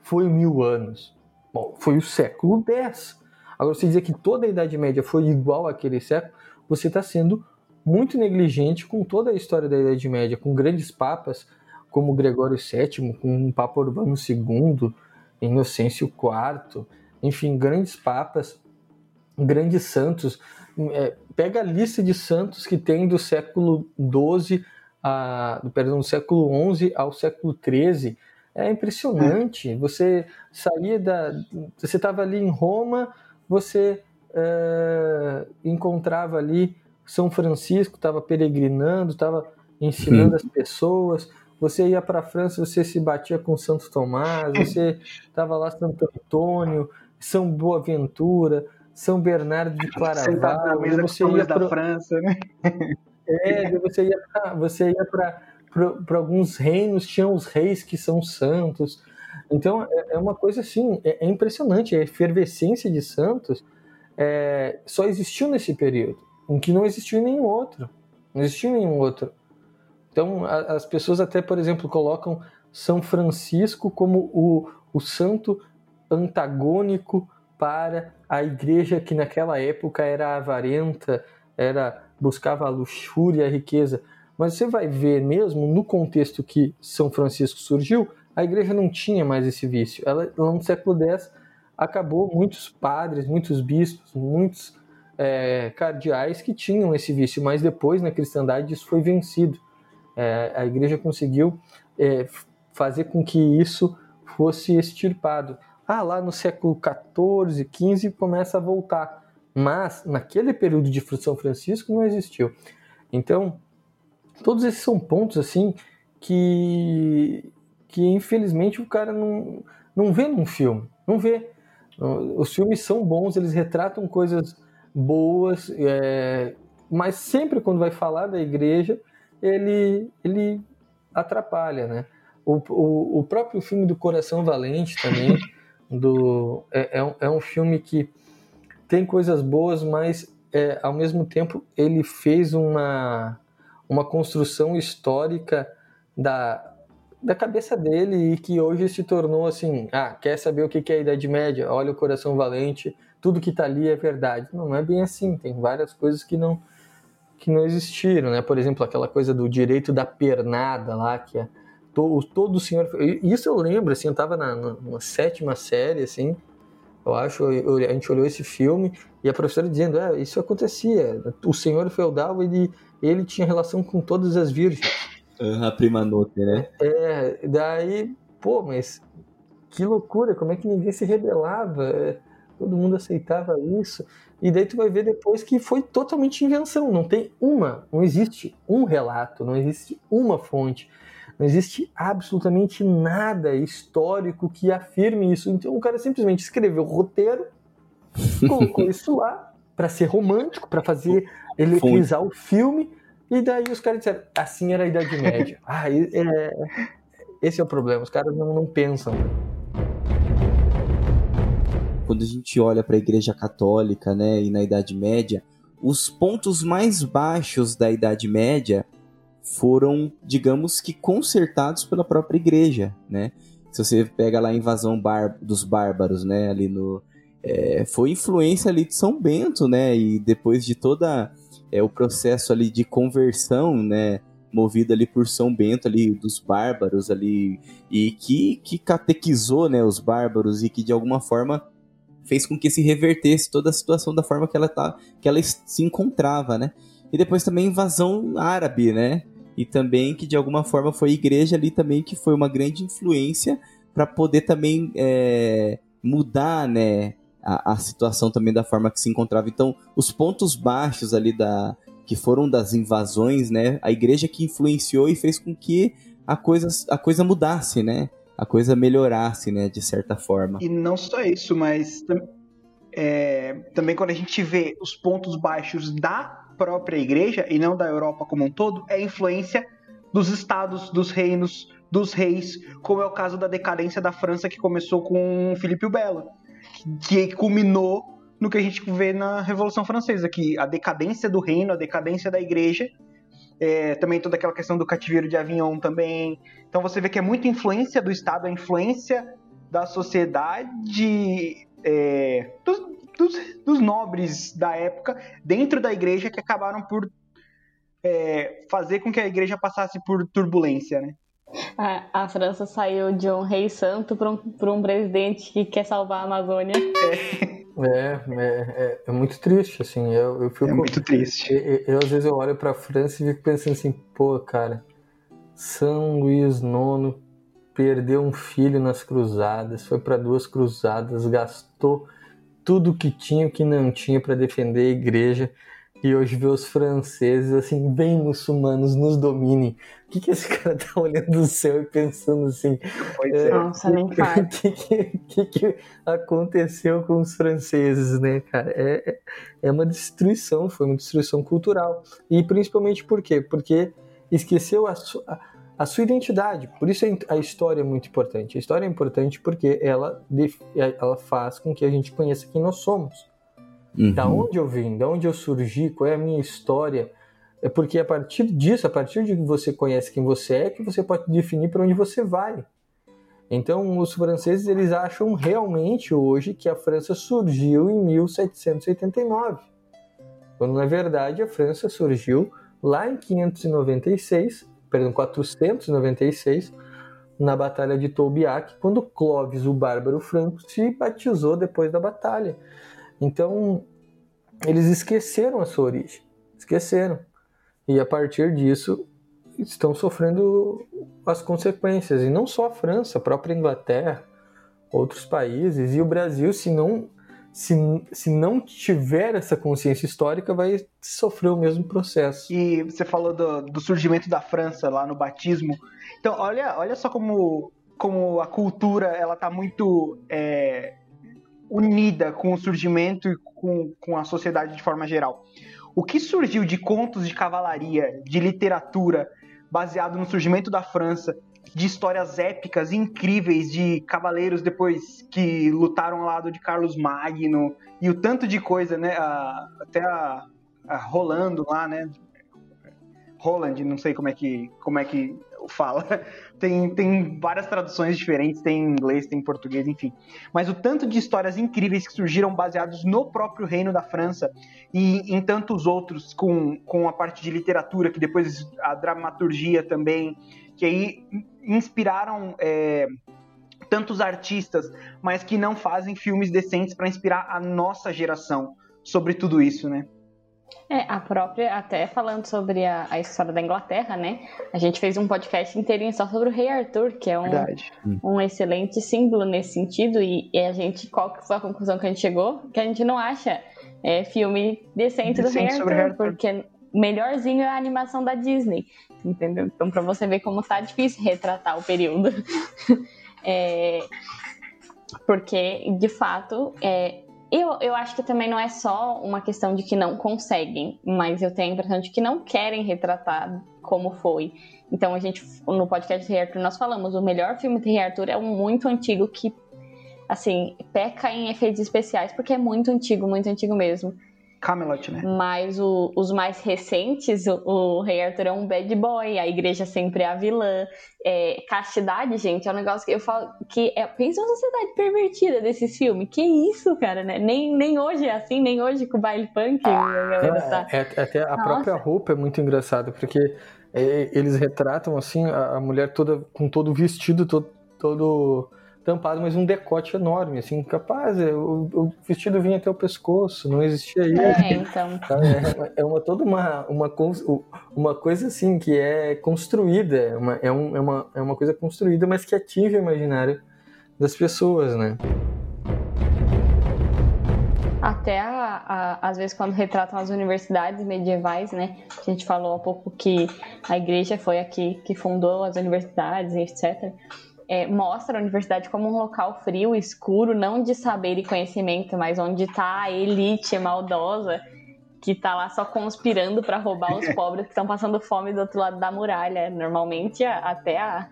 foi mil anos. Bom, foi o século X. Agora você dizer que toda a Idade Média foi igual àquele século, você está sendo muito negligente com toda a história da Idade Média, com grandes papas como Gregório VII, com o Papa Urbano II, Inocêncio IV, enfim, grandes papas, grandes santos. É, pega a lista de santos que tem do século XII, a, perdão, do século XI ao século XIII. É impressionante. Você saía da. Você estava ali em Roma, você é, encontrava ali São Francisco, estava peregrinando, estava ensinando as pessoas. Você ia para a França, você se batia com Santo Tomás, você estava lá Santo Antônio, São Boaventura, São Bernardo de Claraval. Você ia para da França, né? É, você ia, você ia para alguns reinos, tinham os reis que são santos. Então é, é uma coisa assim, é, é, impressionante. A efervescência de santos é, só existiu nesse período, em que não existiu nenhum outro. Não existiu nenhum outro. Então a, as pessoas até, por exemplo, colocam São Francisco como o, o santo antagônico para a igreja que naquela época era avarenta, era buscava a luxúria, a riqueza. Mas você vai ver mesmo no contexto que São Francisco surgiu, a igreja não tinha mais esse vício. Ela, no século X, acabou muitos padres, muitos bispos, muitos é, cardeais que tinham esse vício, mas depois na cristandade isso foi vencido. É, a igreja conseguiu é, fazer com que isso fosse extirpado. Ah, lá no século XIV, XV começa a voltar mas naquele período de São Francisco não existiu. Então, todos esses são pontos assim que, que infelizmente o cara não, não vê num filme, não vê. Os filmes são bons, eles retratam coisas boas, é, mas sempre quando vai falar da igreja, ele, ele atrapalha, né? O, o, o próprio filme do Coração Valente também, do, é, é, um, é um filme que tem coisas boas, mas é, ao mesmo tempo ele fez uma, uma construção histórica da, da cabeça dele e que hoje se tornou assim: ah, quer saber o que é a Idade Média? Olha o Coração Valente, tudo que está ali é verdade. Não, não é bem assim, tem várias coisas que não que não existiram, né? Por exemplo, aquela coisa do direito da pernada lá, que é todo, todo senhor. Isso eu lembro, assim, eu estava na, na, sétima série, assim, eu acho, a gente olhou esse filme e a professora dizendo, é, isso acontecia. O senhor feudal, ele, ele tinha relação com todas as virgens. Uhum, a prima noite, né? É, daí, pô, mas que loucura, como é que ninguém se rebelava? É, todo mundo aceitava isso. E daí tu vai ver depois que foi totalmente invenção. Não tem uma, não existe um relato, não existe uma fonte. Não existe absolutamente nada histórico que afirme isso. Então o cara simplesmente escreveu o roteiro, colocou isso lá para ser romântico, para fazer eletrizar o filme, e daí os caras disseram, assim era a Idade Média. ah, é, esse é o problema, os caras não, não pensam. Quando a gente olha para a Igreja Católica, né, e na Idade Média, os pontos mais baixos da Idade Média foram, digamos que, consertados pela própria igreja, né? Se você pega lá a invasão bar dos bárbaros, né, ali no... É, foi influência ali de São Bento, né? E depois de toda é o processo ali de conversão, né, movido ali por São Bento ali dos bárbaros ali e que que catequizou, né, os bárbaros e que de alguma forma fez com que se revertesse toda a situação da forma que ela tá que ela se encontrava, né? E depois também invasão árabe, né? E também que de alguma forma foi a igreja ali também que foi uma grande influência para poder também é, mudar, né, a, a, situação também da forma que se encontrava. Então, os pontos baixos ali da que foram das invasões, né, a igreja que influenciou e fez com que a coisa, a coisa mudasse, né, a coisa melhorasse, né, de certa forma. E não só isso, mas é, também quando a gente vê os pontos baixos da própria igreja e não da Europa como um todo, é a influência dos estados, dos reinos, dos reis, como é o caso da decadência da França que começou com Filipe o Belo que culminou no que a gente vê na Revolução Francesa, que a decadência do reino, a decadência da igreja, é, também toda aquela questão do cativeiro de Avignon também. Então você vê que é muita influência do Estado, a influência da sociedade, é, dos, dos, dos, nobres da época, dentro da igreja, que acabaram por é, fazer com que a igreja passasse por turbulência, né? A, a, França saiu de um rei santo para um, um presidente que quer salvar a Amazônia. É, é, é, é muito triste, assim. Eu, eu fico, é muito triste. Eu, eu, às vezes eu olho para a França e fico pensando assim, pô, cara, São Luís IX perdeu um filho nas cruzadas, foi para duas cruzadas, gastou tudo que tinha e que não tinha para defender a igreja e hoje vê os franceses, assim, bem muçulmanos, nos dominem. O que, que esse cara tá olhando do céu e pensando assim? É, Nossa, nem O que, que, que, que, aconteceu com os franceses, né, cara? É, é, é uma destruição, foi uma destruição cultural. E principalmente por quê? Porque esqueceu a, su, a, a sua identidade. Por isso a história é muito importante. A história é importante porque ela, ela faz com que a gente conheça quem nós somos. Uhum. Da onde eu vim, da onde eu surgi, qual é a minha história. É porque a partir disso, a partir de que você conhece quem você é, que você pode definir para onde você vai. Então, os franceses eles acham realmente hoje que a França surgiu em 1789, quando na verdade a França surgiu lá em 596, perdão, 496, na Batalha de Tolbiac, quando Clovis, o bárbaro franco, se batizou depois da batalha. Então, eles esqueceram a sua origem, esqueceram. E a partir disso, estão sofrendo as consequências. E não só a França, a própria Inglaterra, outros países. E o Brasil, se não, se, se não tiver essa consciência histórica, vai sofrer o mesmo processo. E você falou do, do surgimento da França lá no batismo. Então, olha, olha só como, como a cultura ela está muito é, unida com o surgimento e com, com a sociedade de forma geral. O que surgiu de contos de cavalaria, de literatura, baseado no surgimento da França, de histórias épicas incríveis de cavaleiros depois que lutaram ao lado de Carlos Magno e o tanto de coisa, né? A, até a, a Rolando lá, né? Roland, não sei como é que como é que fala. Tem, tem várias traduções diferentes, tem em inglês, tem em português, enfim. Mas o tanto de histórias incríveis que surgiram baseados no próprio reino da França e em tantos outros, com, com a parte de literatura, que depois a dramaturgia também, que aí inspiraram é, tantos artistas, mas que não fazem filmes decentes para inspirar a nossa geração sobre tudo isso, né? É, a própria, até falando sobre a, a, história da Inglaterra, né? A gente fez um podcast inteirinho só sobre o Rei Arthur, que é um, um excelente símbolo nesse sentido. E, e, a gente, qual foi a conclusão que a gente chegou? Que a gente não acha é, filme decente, decente do Rei Arthur, Arthur, porque melhorzinho é a animação da Disney, entendeu? Então, pra você ver como tá difícil retratar o período. é, porque, de fato, é, eu, eu acho que também não é só uma questão de que não conseguem, mas eu tenho a impressão de que não querem retratar como foi. Então a gente, no podcast Rei Arthur, nós falamos, o melhor filme de Arthur é um muito antigo que, assim, peca em efeitos especiais, porque é muito antigo, muito antigo mesmo. Camelot, né? Mas o, os mais recentes, o, o, Rei Arthur é um bad boy, a igreja sempre é a vilã. É, castidade, gente, é um negócio que eu falo que é, pensa uma sociedade pervertida desses filmes. Que isso, cara, né? Nem, nem hoje é assim, nem hoje com o baile punk. É, tá... é, é, até a Nossa. própria roupa é muito engraçada, porque é, eles retratam assim a, a, mulher toda com todo o vestido todo, todo tampado, mas um decote enorme, assim, capaz, o, o vestido vinha até o pescoço, não existia isso. É, então. É, é uma, toda uma, uma, uma coisa assim que é construída, é uma, é, um, é, uma, é uma coisa construída, mas que atinge o imaginário das pessoas, né? Até a, a, às vezes quando retratam as universidades medievais, né? A gente falou há pouco que a igreja foi aqui que fundou as universidades, etc é, mostra a universidade como um local frio, escuro, não de saber e conhecimento, mas onde está a elite maldosa que está lá só conspirando para roubar os pobres que estão passando fome do outro lado da muralha. Normalmente até a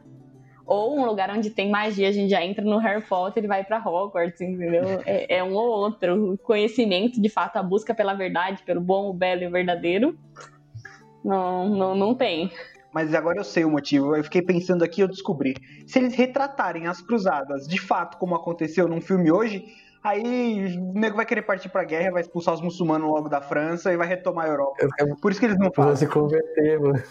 ou um lugar onde tem magia, a gente já entra no Harry Potter e vai para Hogwarts, entendeu? É, é, um ou outro. O conhecimento, de fato, a busca pela verdade, pelo bom, o belo e o verdadeiro, não, não, não tem mas agora eu sei o motivo. Eu fiquei pensando aqui e eu descobri. Se eles retratarem as cruzadas de fato como aconteceu num filme hoje, Aí o nego vai querer partir pra guerra, vai expulsar os muçulmanos logo da França e vai retomar a Europa. Por isso que eles não fazem. se converter, mano.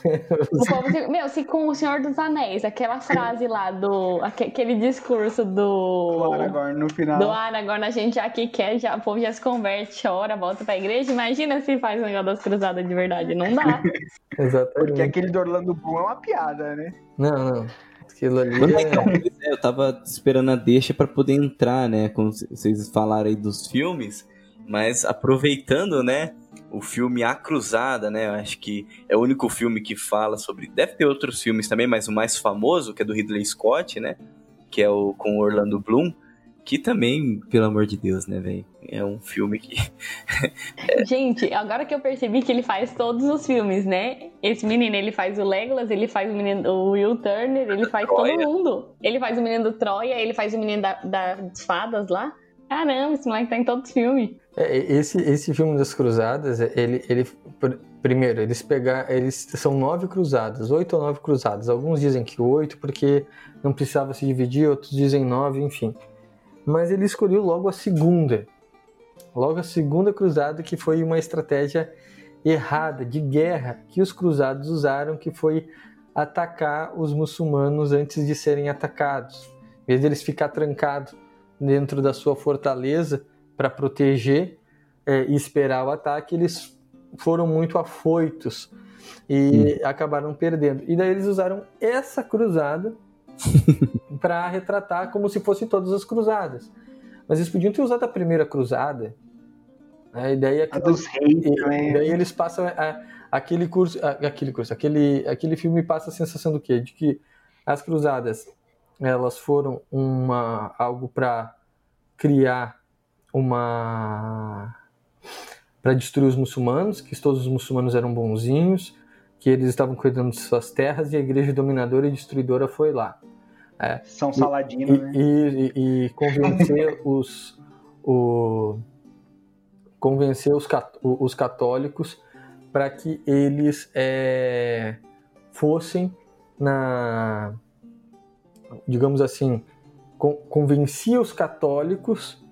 meu, se com o Senhor dos Anéis, aquela frase lá do. aquele discurso do. Do Aragorn no final. Do Aragorn, a gente aqui quer, já, o povo já se converte, chora, volta pra igreja. Imagina se faz um negócio das cruzadas de verdade. Não dá. Exatamente. Porque aquele do Orlando Bloom é uma piada, né? Não, não. Aquilo ali é... Eu tava esperando a deixa para poder entrar, né? Como vocês falaram aí dos filmes, mas aproveitando, né? O filme A Cruzada, né? Eu acho que é o único filme que fala sobre. Deve ter outros filmes também, mas o mais famoso, que é do Ridley Scott, né? Que é o com Orlando Bloom que também, pelo amor de Deus, né, velho? É um filme que. Gente, agora que eu percebi que ele faz todos os filmes, né? Esse menino, ele faz o Legolas, ele faz o menino o Will Turner, ele faz Troia. todo mundo. Ele faz o menino do Troia, ele faz o menino da, das fadas lá. Caramba, esse moleque tá em todos os filmes. É, esse, esse filme das cruzadas, ele, ele primeiro, eles pegar, eles são nove cruzadas, oito ou nove cruzadas. Alguns dizem que oito, porque não precisava se dividir, outros dizem nove, enfim mas ele escolheu logo a segunda. Logo a segunda cruzada, que foi uma estratégia errada de guerra que os cruzados usaram, que foi atacar os muçulmanos antes de serem atacados. Em vez deles ficar trancados dentro da sua fortaleza para proteger é, e esperar o ataque, eles foram muito afoitos e hum. acabaram perdendo. E daí eles usaram essa cruzada para retratar como se fossem todas as cruzadas. Mas eles podiam ter usado a primeira cruzada. Né? E daí, a dos reis, e daí eles passam a, aquele curso, a, aquele curso, aquele, aquele filme passa a sensação do quê? De que as cruzadas elas foram uma algo para criar uma para destruir os muçulmanos, que todos os muçulmanos eram bonzinhos, que eles estavam cuidando de suas terras e a igreja dominadora e destruidora foi lá. É, São Saladino, e, né? E, e, e convencer os, o, convencer os, os católicos para que eles é, fossem na, digamos assim, convencia os católicos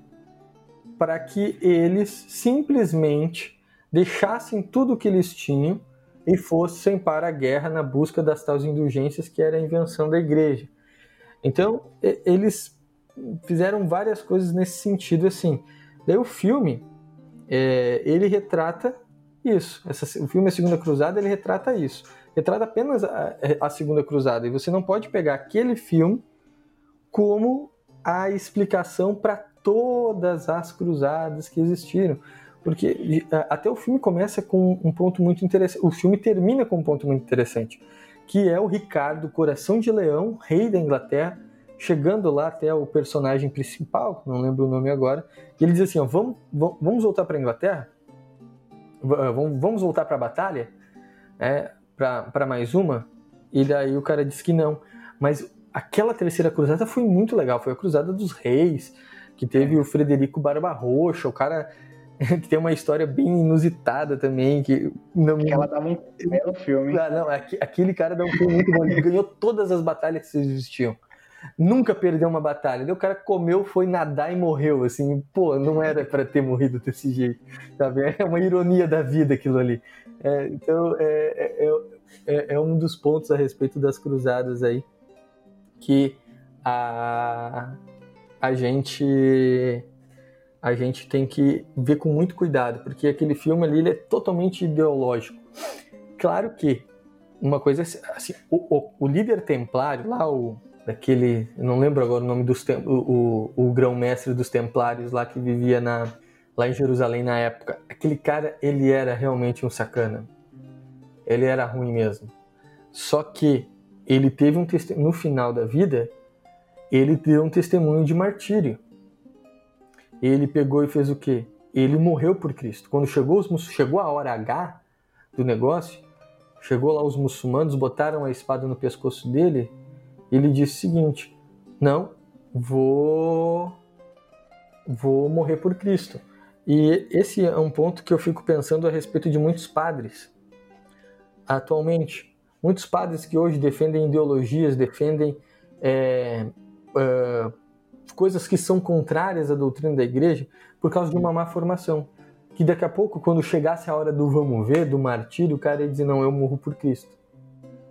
para que eles simplesmente deixassem tudo o que eles tinham e fossem para a guerra na busca das tais indulgências que era a invenção da igreja. Então, eles fizeram várias coisas nesse sentido assim. Daí o filme, é, ele retrata isso. Essa, o filme A Segunda Cruzada, ele retrata isso. Retrata apenas a, a Segunda Cruzada. E você não pode pegar aquele filme como a explicação para todas as cruzadas que existiram. Porque até o filme começa com um ponto muito interessante. O filme termina com um ponto muito interessante, que é o Ricardo, coração de leão, rei da Inglaterra, chegando lá até o personagem principal, não lembro o nome agora, e ele diz assim: ó, vamos, vamos voltar para a Inglaterra? Vamos voltar para a batalha? É, para mais uma? E daí o cara diz que não. Mas aquela terceira cruzada foi muito legal. Foi a cruzada dos reis, que teve o Frederico Barba Roxa, o cara tem uma história bem inusitada também, que não... Que ela dava um belo filme. Ah, não, aquele cara dá um filme muito bom, ele ganhou todas as batalhas que existiam. Nunca perdeu uma batalha. o cara comeu, foi nadar e morreu, assim, pô, não era para ter morrido desse jeito, sabe? É uma ironia da vida aquilo ali. É, então, é, é, é, é um dos pontos a respeito das cruzadas aí, que a, a gente a gente tem que ver com muito cuidado, porque aquele filme ali é totalmente ideológico. Claro que uma coisa é assim, o, o, o líder templário lá, o daquele, não lembro agora o nome dos o, o, o grão-mestre dos templários lá que vivia na lá em Jerusalém na época. Aquele cara, ele era realmente um sacana. Ele era ruim mesmo. Só que ele teve um no final da vida, ele deu um testemunho de martírio ele pegou e fez o quê? Ele morreu por Cristo. Quando chegou, os, chegou a hora H do negócio, chegou lá os muçulmanos, botaram a espada no pescoço dele, ele disse o seguinte: Não, vou, vou morrer por Cristo. E esse é um ponto que eu fico pensando a respeito de muitos padres. Atualmente, muitos padres que hoje defendem ideologias, defendem é, coisas que são contrárias à doutrina da igreja por causa de uma má formação. Que daqui a pouco, quando chegasse a hora do vamos ver, do martírio, o cara ia dizer: Não, eu morro por Cristo.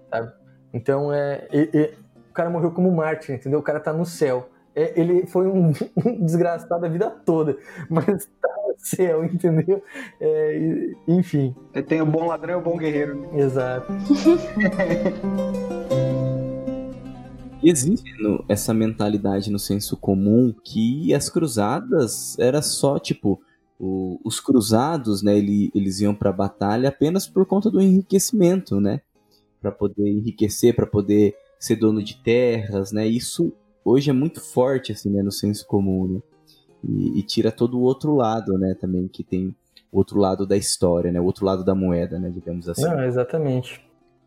Sabe? Então, é, é, é o cara morreu como mártir, entendeu? O cara tá no céu. É, ele foi um, um, desgraçado a vida toda, mas tá no céu, entendeu? É, enfim. Tem o bom ladrão e o bom guerreiro. Exato. existe no, essa mentalidade no senso comum que as cruzadas era só tipo o, os cruzados, né? Ele, eles iam para a batalha apenas por conta do enriquecimento, né? Para poder enriquecer, para poder ser dono de terras, né? Isso hoje é muito forte assim, né? No senso comum, né? E, e tira todo o outro lado, né? Também que tem outro lado da história, né? O outro lado da moeda, né? Digamos assim. Não, exatamente.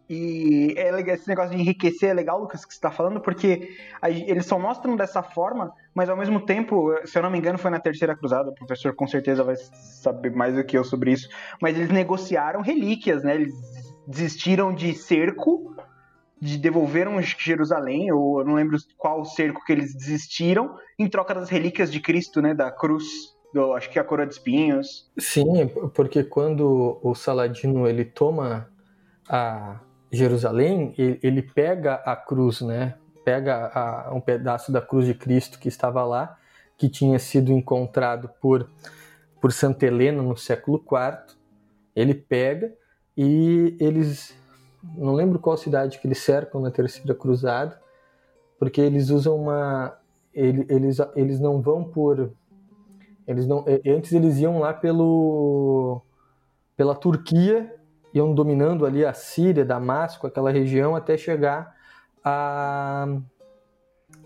E é legal, esse negócio de enriquecer é legal, Lucas, que você está falando, porque eles só mostram dessa forma, mas ao mesmo tempo, se eu não me engano, foi na Terceira Cruzada, o professor com certeza vai saber mais do que eu sobre isso, mas eles negociaram relíquias, né? Eles desistiram de cerco, de devolveram Jerusalém, ou eu não lembro qual cerco que eles desistiram, em troca das relíquias de Cristo, né? Da cruz, do, acho que a coroa de espinhos. Sim, porque quando o Saladino ele toma a Jerusalém, ele pega a cruz, né? Pega a, um pedaço da cruz de Cristo que estava lá, que tinha sido encontrado por, por Santa Helena no século IV. Ele pega e eles. Não lembro qual cidade que eles cercam na Terceira Cruzada, porque eles usam uma. Eles, eles não vão por. Eles não, antes eles iam lá pelo, pela Turquia iam dominando ali a Síria, Damasco, aquela região, até chegar a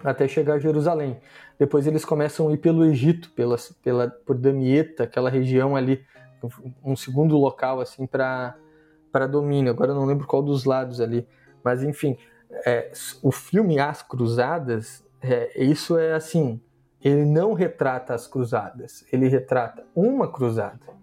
até chegar a Jerusalém. Depois eles começam a ir pelo Egito, pela, pela por Damieta, aquela região ali, um segundo local assim para para domínio. Agora eu não lembro qual dos lados ali, mas enfim, é, o filme As Cruzadas, é, isso é assim, ele não retrata as cruzadas, ele retrata uma cruzada.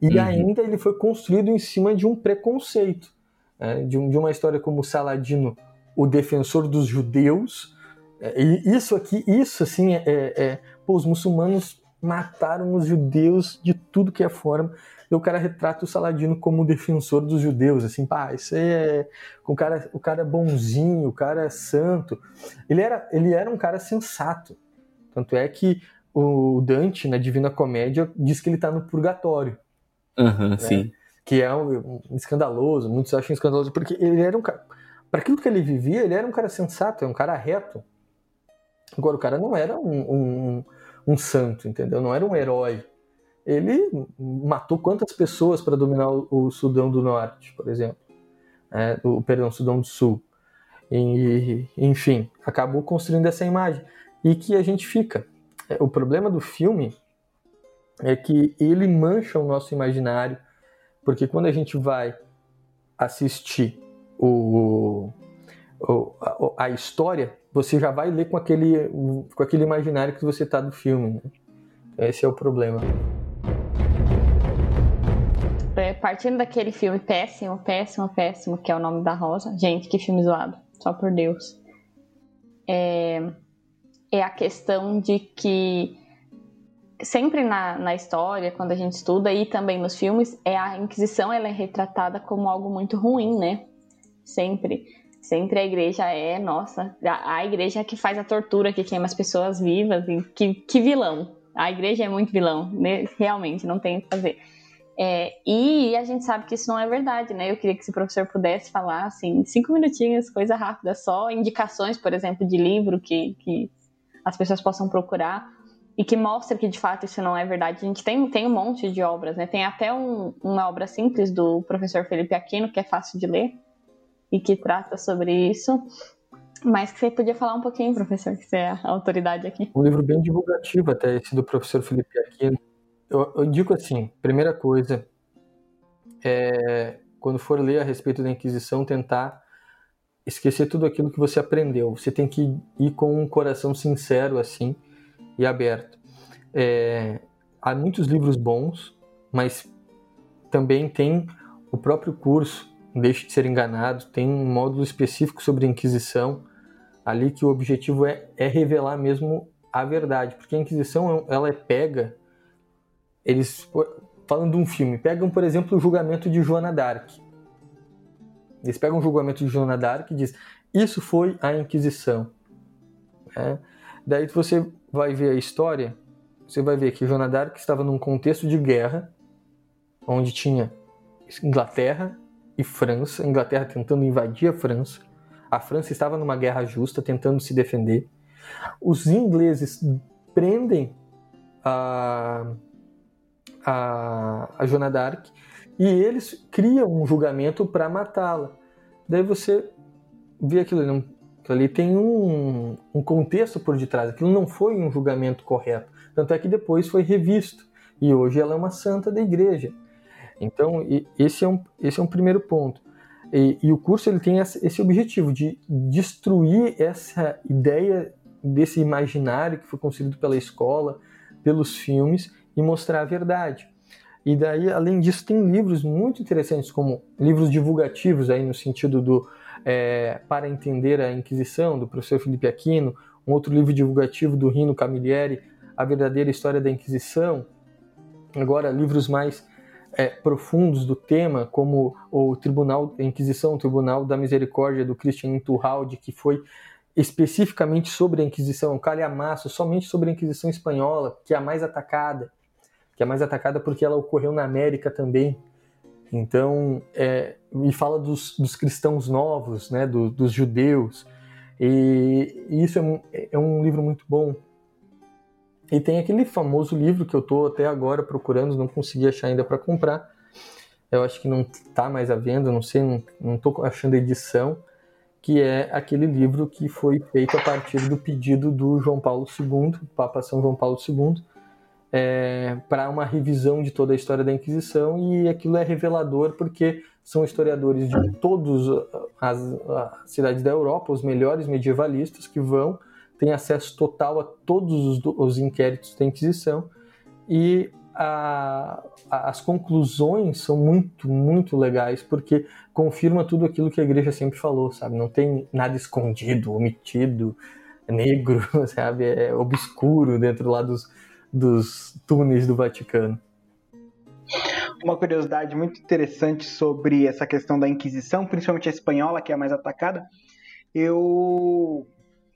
E uhum. ainda ele foi construído em cima de um preconceito, né? de, um, de, uma história como Saladino, o defensor dos judeus. É, e isso aqui, isso assim, é, é, é, pô, os muçulmanos mataram os judeus de tudo que é forma. E o cara retrata o Saladino como defensor dos judeus, assim, pá, isso aí é. O cara, o cara é bonzinho, o cara é santo. Ele era, ele era um cara sensato. Tanto é que o Dante, na Divina Comédia, diz que ele está no purgatório. Uhum, né? sim. Que é um, um, escandaloso, muitos acham escandaloso, porque ele era um cara. Para aquilo que ele vivia, ele era um cara sensato, é um cara reto. Agora, o cara não era um, um, um santo, entendeu? Não era um herói. Ele matou quantas pessoas para dominar o, o, Sudão do Norte, por exemplo? É, o, perdão, Sudão do Sul. E, enfim, acabou construindo essa imagem. E que a gente fica. É, o problema do filme é que ele mancha o nosso imaginário, porque quando a gente vai assistir o, o a, a, história, você já vai ler com aquele, com aquele imaginário que você está do filme. Né? Esse é o problema. partindo daquele filme péssimo, péssimo, péssimo, que é o nome da Rosa. Gente, que filme zoado. Só por Deus. É, é a questão de que sempre na, na história, quando a gente estuda e também nos filmes, é a Inquisição ela é retratada como algo muito ruim, né? Sempre. Sempre a igreja é, nossa, a, a igreja que faz a tortura, que queima as pessoas vivas, e que, que vilão. A igreja é muito vilão, né? realmente, não tem o que fazer. É, e a gente sabe que isso não é verdade, né? Eu queria que esse professor pudesse falar, assim, cinco minutinhos, coisa rápida, só indicações, por exemplo, de livro que, que as pessoas possam procurar e que mostra que de fato isso não é verdade. A gente tem, tem um monte de obras, né? Tem até um, uma obra simples do professor Felipe Aquino, que é fácil de ler e que trata sobre isso. Mas que você podia falar um pouquinho, professor, que você é a autoridade aqui. Um livro bem divulgativo, até esse do professor Felipe Aquino eu, eu digo assim, primeira coisa, é, quando for ler a respeito da Inquisição, tentar esquecer tudo aquilo que você aprendeu. Você tem que ir com um coração sincero assim e aberto. É, há muitos livros bons, mas também tem o próprio curso, Deixe de Ser Enganado, tem um módulo específico sobre Inquisição, ali que o objetivo é, é revelar mesmo a verdade, porque a Inquisição ela é pega eles, falando de um filme, pegam, por exemplo, o julgamento de Joana d'Arc. Eles pegam o julgamento de Joana d'Arc e diz isso foi a Inquisição. É. Daí você vai ver a história, você vai ver que Joana d'Arc estava num contexto de guerra, onde tinha Inglaterra e França, Inglaterra tentando invadir a França, a França estava numa guerra justa, tentando se defender. Os ingleses prendem a a, a Joana d'Arc e eles criam um julgamento para matá-la. Daí você vê aquilo ali, aquilo ali tem um, um contexto por detrás, aquilo não foi um julgamento correto. Tanto é que depois foi revisto e hoje ela é uma santa da igreja. Então, esse é um, esse é um primeiro ponto. E, e, o curso ele tem esse objetivo de destruir essa ideia desse imaginário que foi construído pela escola, pelos filmes e mostrar a verdade. E daí, além disso, tem livros muito interessantes, como livros divulgativos, aí no sentido do é, Para Entender a Inquisição, do professor Felipe Aquino, um outro livro divulgativo do Rino Camilleri, A Verdadeira História da Inquisição. Agora, livros mais é, profundos do tema, como o Tribunal da Inquisição, o Tribunal da Misericórdia, do Christian Inturralde, que foi especificamente sobre a Inquisição, um calhamaço somente sobre a Inquisição Espanhola, que é a mais atacada que é mais atacada porque ela ocorreu na América também. Então, é, fala dos, dos, cristãos novos, né, do, dos judeus. E, e isso é, é, um livro muito bom. E tem aquele famoso livro que eu estou até agora procurando, não consegui achar ainda para comprar. Eu acho que não está mais à venda, não sei, não estou achando edição, que é aquele livro que foi feito a partir do pedido do João Paulo II, Papa São João Paulo II, é, para uma revisão de toda a história da Inquisição e aquilo é revelador porque são historiadores de todas as, cidades da Europa, os melhores medievalistas que vão, têm acesso total a todos os, os inquéritos da Inquisição e a, a, as conclusões são muito, muito legais porque confirma tudo aquilo que a igreja sempre falou, sabe? Não tem nada escondido, omitido, negro, sabe? É obscuro dentro lá dos, dos túneis do Vaticano. Uma curiosidade muito interessante sobre essa questão da Inquisição, principalmente a espanhola, que é a mais atacada. Eu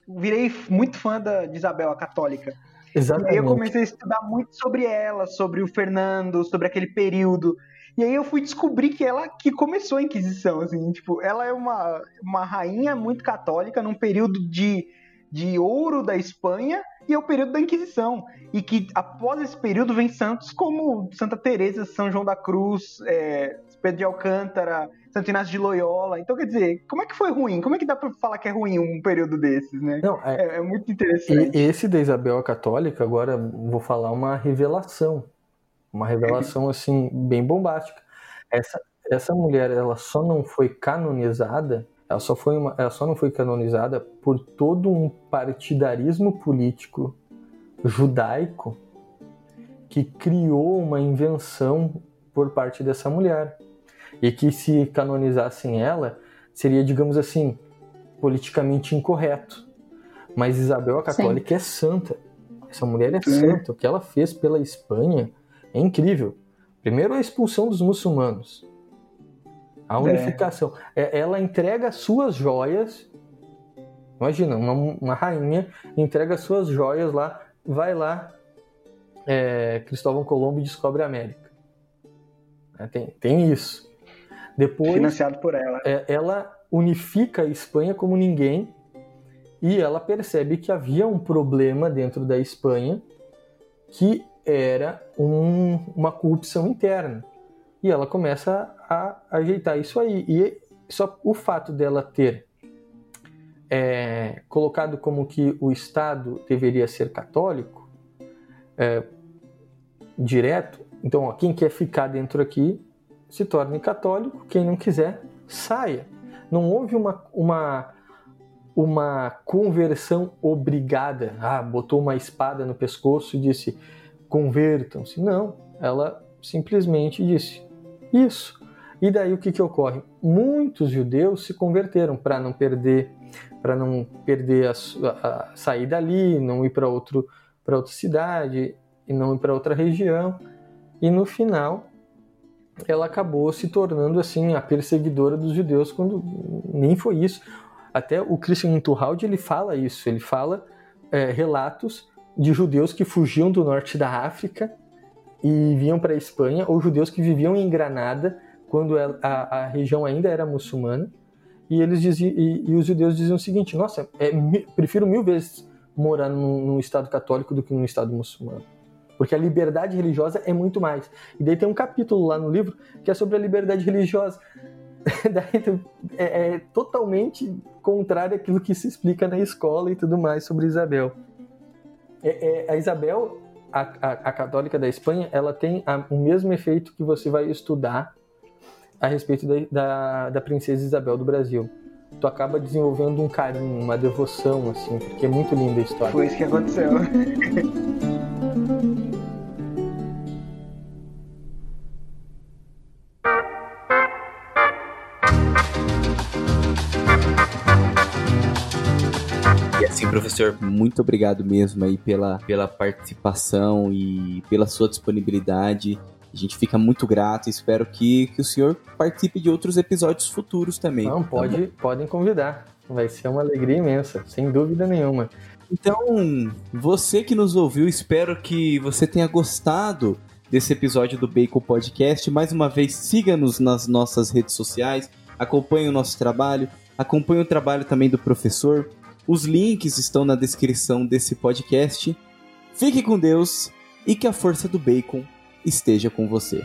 virei muito fã da, de Isabel, a católica. Exatamente. E eu comecei a estudar muito sobre ela, sobre o Fernando, sobre aquele período. E aí eu fui descobrir que ela que começou a Inquisição, assim, tipo, ela é uma, uma rainha muito católica num período de, de ouro da Espanha e é o período da Inquisição. E que após esse período vem santos como Santa Teresa, São João da Cruz, é, Pedro de Alcântara, Santo Inácio de Loyola. Então, quer dizer, como é que foi ruim? Como é que dá pra falar que é ruim um período desses, né? Não, é, é, é muito interessante. esse da Isabel a Católica, agora vou falar uma revelação. Uma revelação, assim, bem bombástica. Essa, essa mulher, ela só não foi canonizada ela só, foi uma, ela só não foi canonizada por todo um partidarismo político judaico que criou uma invenção por parte dessa mulher. E que se canonizassem ela, seria, digamos assim, politicamente incorreto. Mas Isabel a Católica Sim. é santa. Essa mulher é santa. O que ela fez pela Espanha é incrível. Primeiro, a expulsão dos muçulmanos. A é. unificação. É. Ela entrega suas joias. Imagina, uma, uma rainha entrega suas joias lá, vai lá, é, Cristóvão Colombo descobre a América. É, tem, tem isso. Depois, Financiado por ela. É, ela unifica a Espanha como ninguém e ela percebe que havia um problema dentro da Espanha que era um, uma corrupção interna. E ela começa a ajeitar isso aí. E só o fato dela ter é, colocado como que o Estado deveria ser católico, é, direto, então ó, quem quer ficar dentro aqui se torne católico, quem não quiser, saia. Não houve uma, uma, uma conversão obrigada. Ah, botou uma espada no pescoço e disse convertam-se. Não, ela simplesmente disse isso. E daí o que, que ocorre? Muitos judeus se converteram para não perder para não perder a, a, a sair dali, não ir para outro para outra cidade e não ir para outra região. E no final ela acabou se tornando assim a perseguidora dos judeus quando nem foi isso. Até o Christian Turhalde ele fala isso, ele fala é, relatos de judeus que fugiam do norte da África e vinham para a Espanha, ou judeus que viviam em Granada quando a, a, região ainda era muçulmana. E eles diziam, e, e os judeus diziam o seguinte: Nossa, é, prefiro mil vezes morar num, num estado católico do que num estado muçulmano porque a liberdade religiosa é muito mais. E daí tem um capítulo lá no livro que é sobre a liberdade religiosa. daí é, é, totalmente contrário àquilo que se explica na escola e tudo mais sobre Isabel. É, é, a Isabel, a, a, a, católica da Espanha, ela tem a, o mesmo efeito que você vai estudar a respeito da, da, da princesa Isabel do Brasil tu acaba desenvolvendo um carinho, uma devoção, assim, porque é muito linda a história. Foi isso que aconteceu. professor, muito obrigado mesmo aí pela, pela participação e pela sua disponibilidade. A gente fica muito grato e espero que, que o senhor participe de outros episódios futuros também. Não, tá pode, tá podem convidar. Vai ser uma alegria imensa, sem dúvida nenhuma. Então, você que nos ouviu, espero que você tenha gostado desse episódio do Bacon Podcast. Mais uma vez, siga-nos nas nossas redes sociais, acompanhe o nosso trabalho, acompanhe o trabalho também do professor. Os links estão na descrição desse podcast. Fique com Deus e que a força do bacon esteja com você.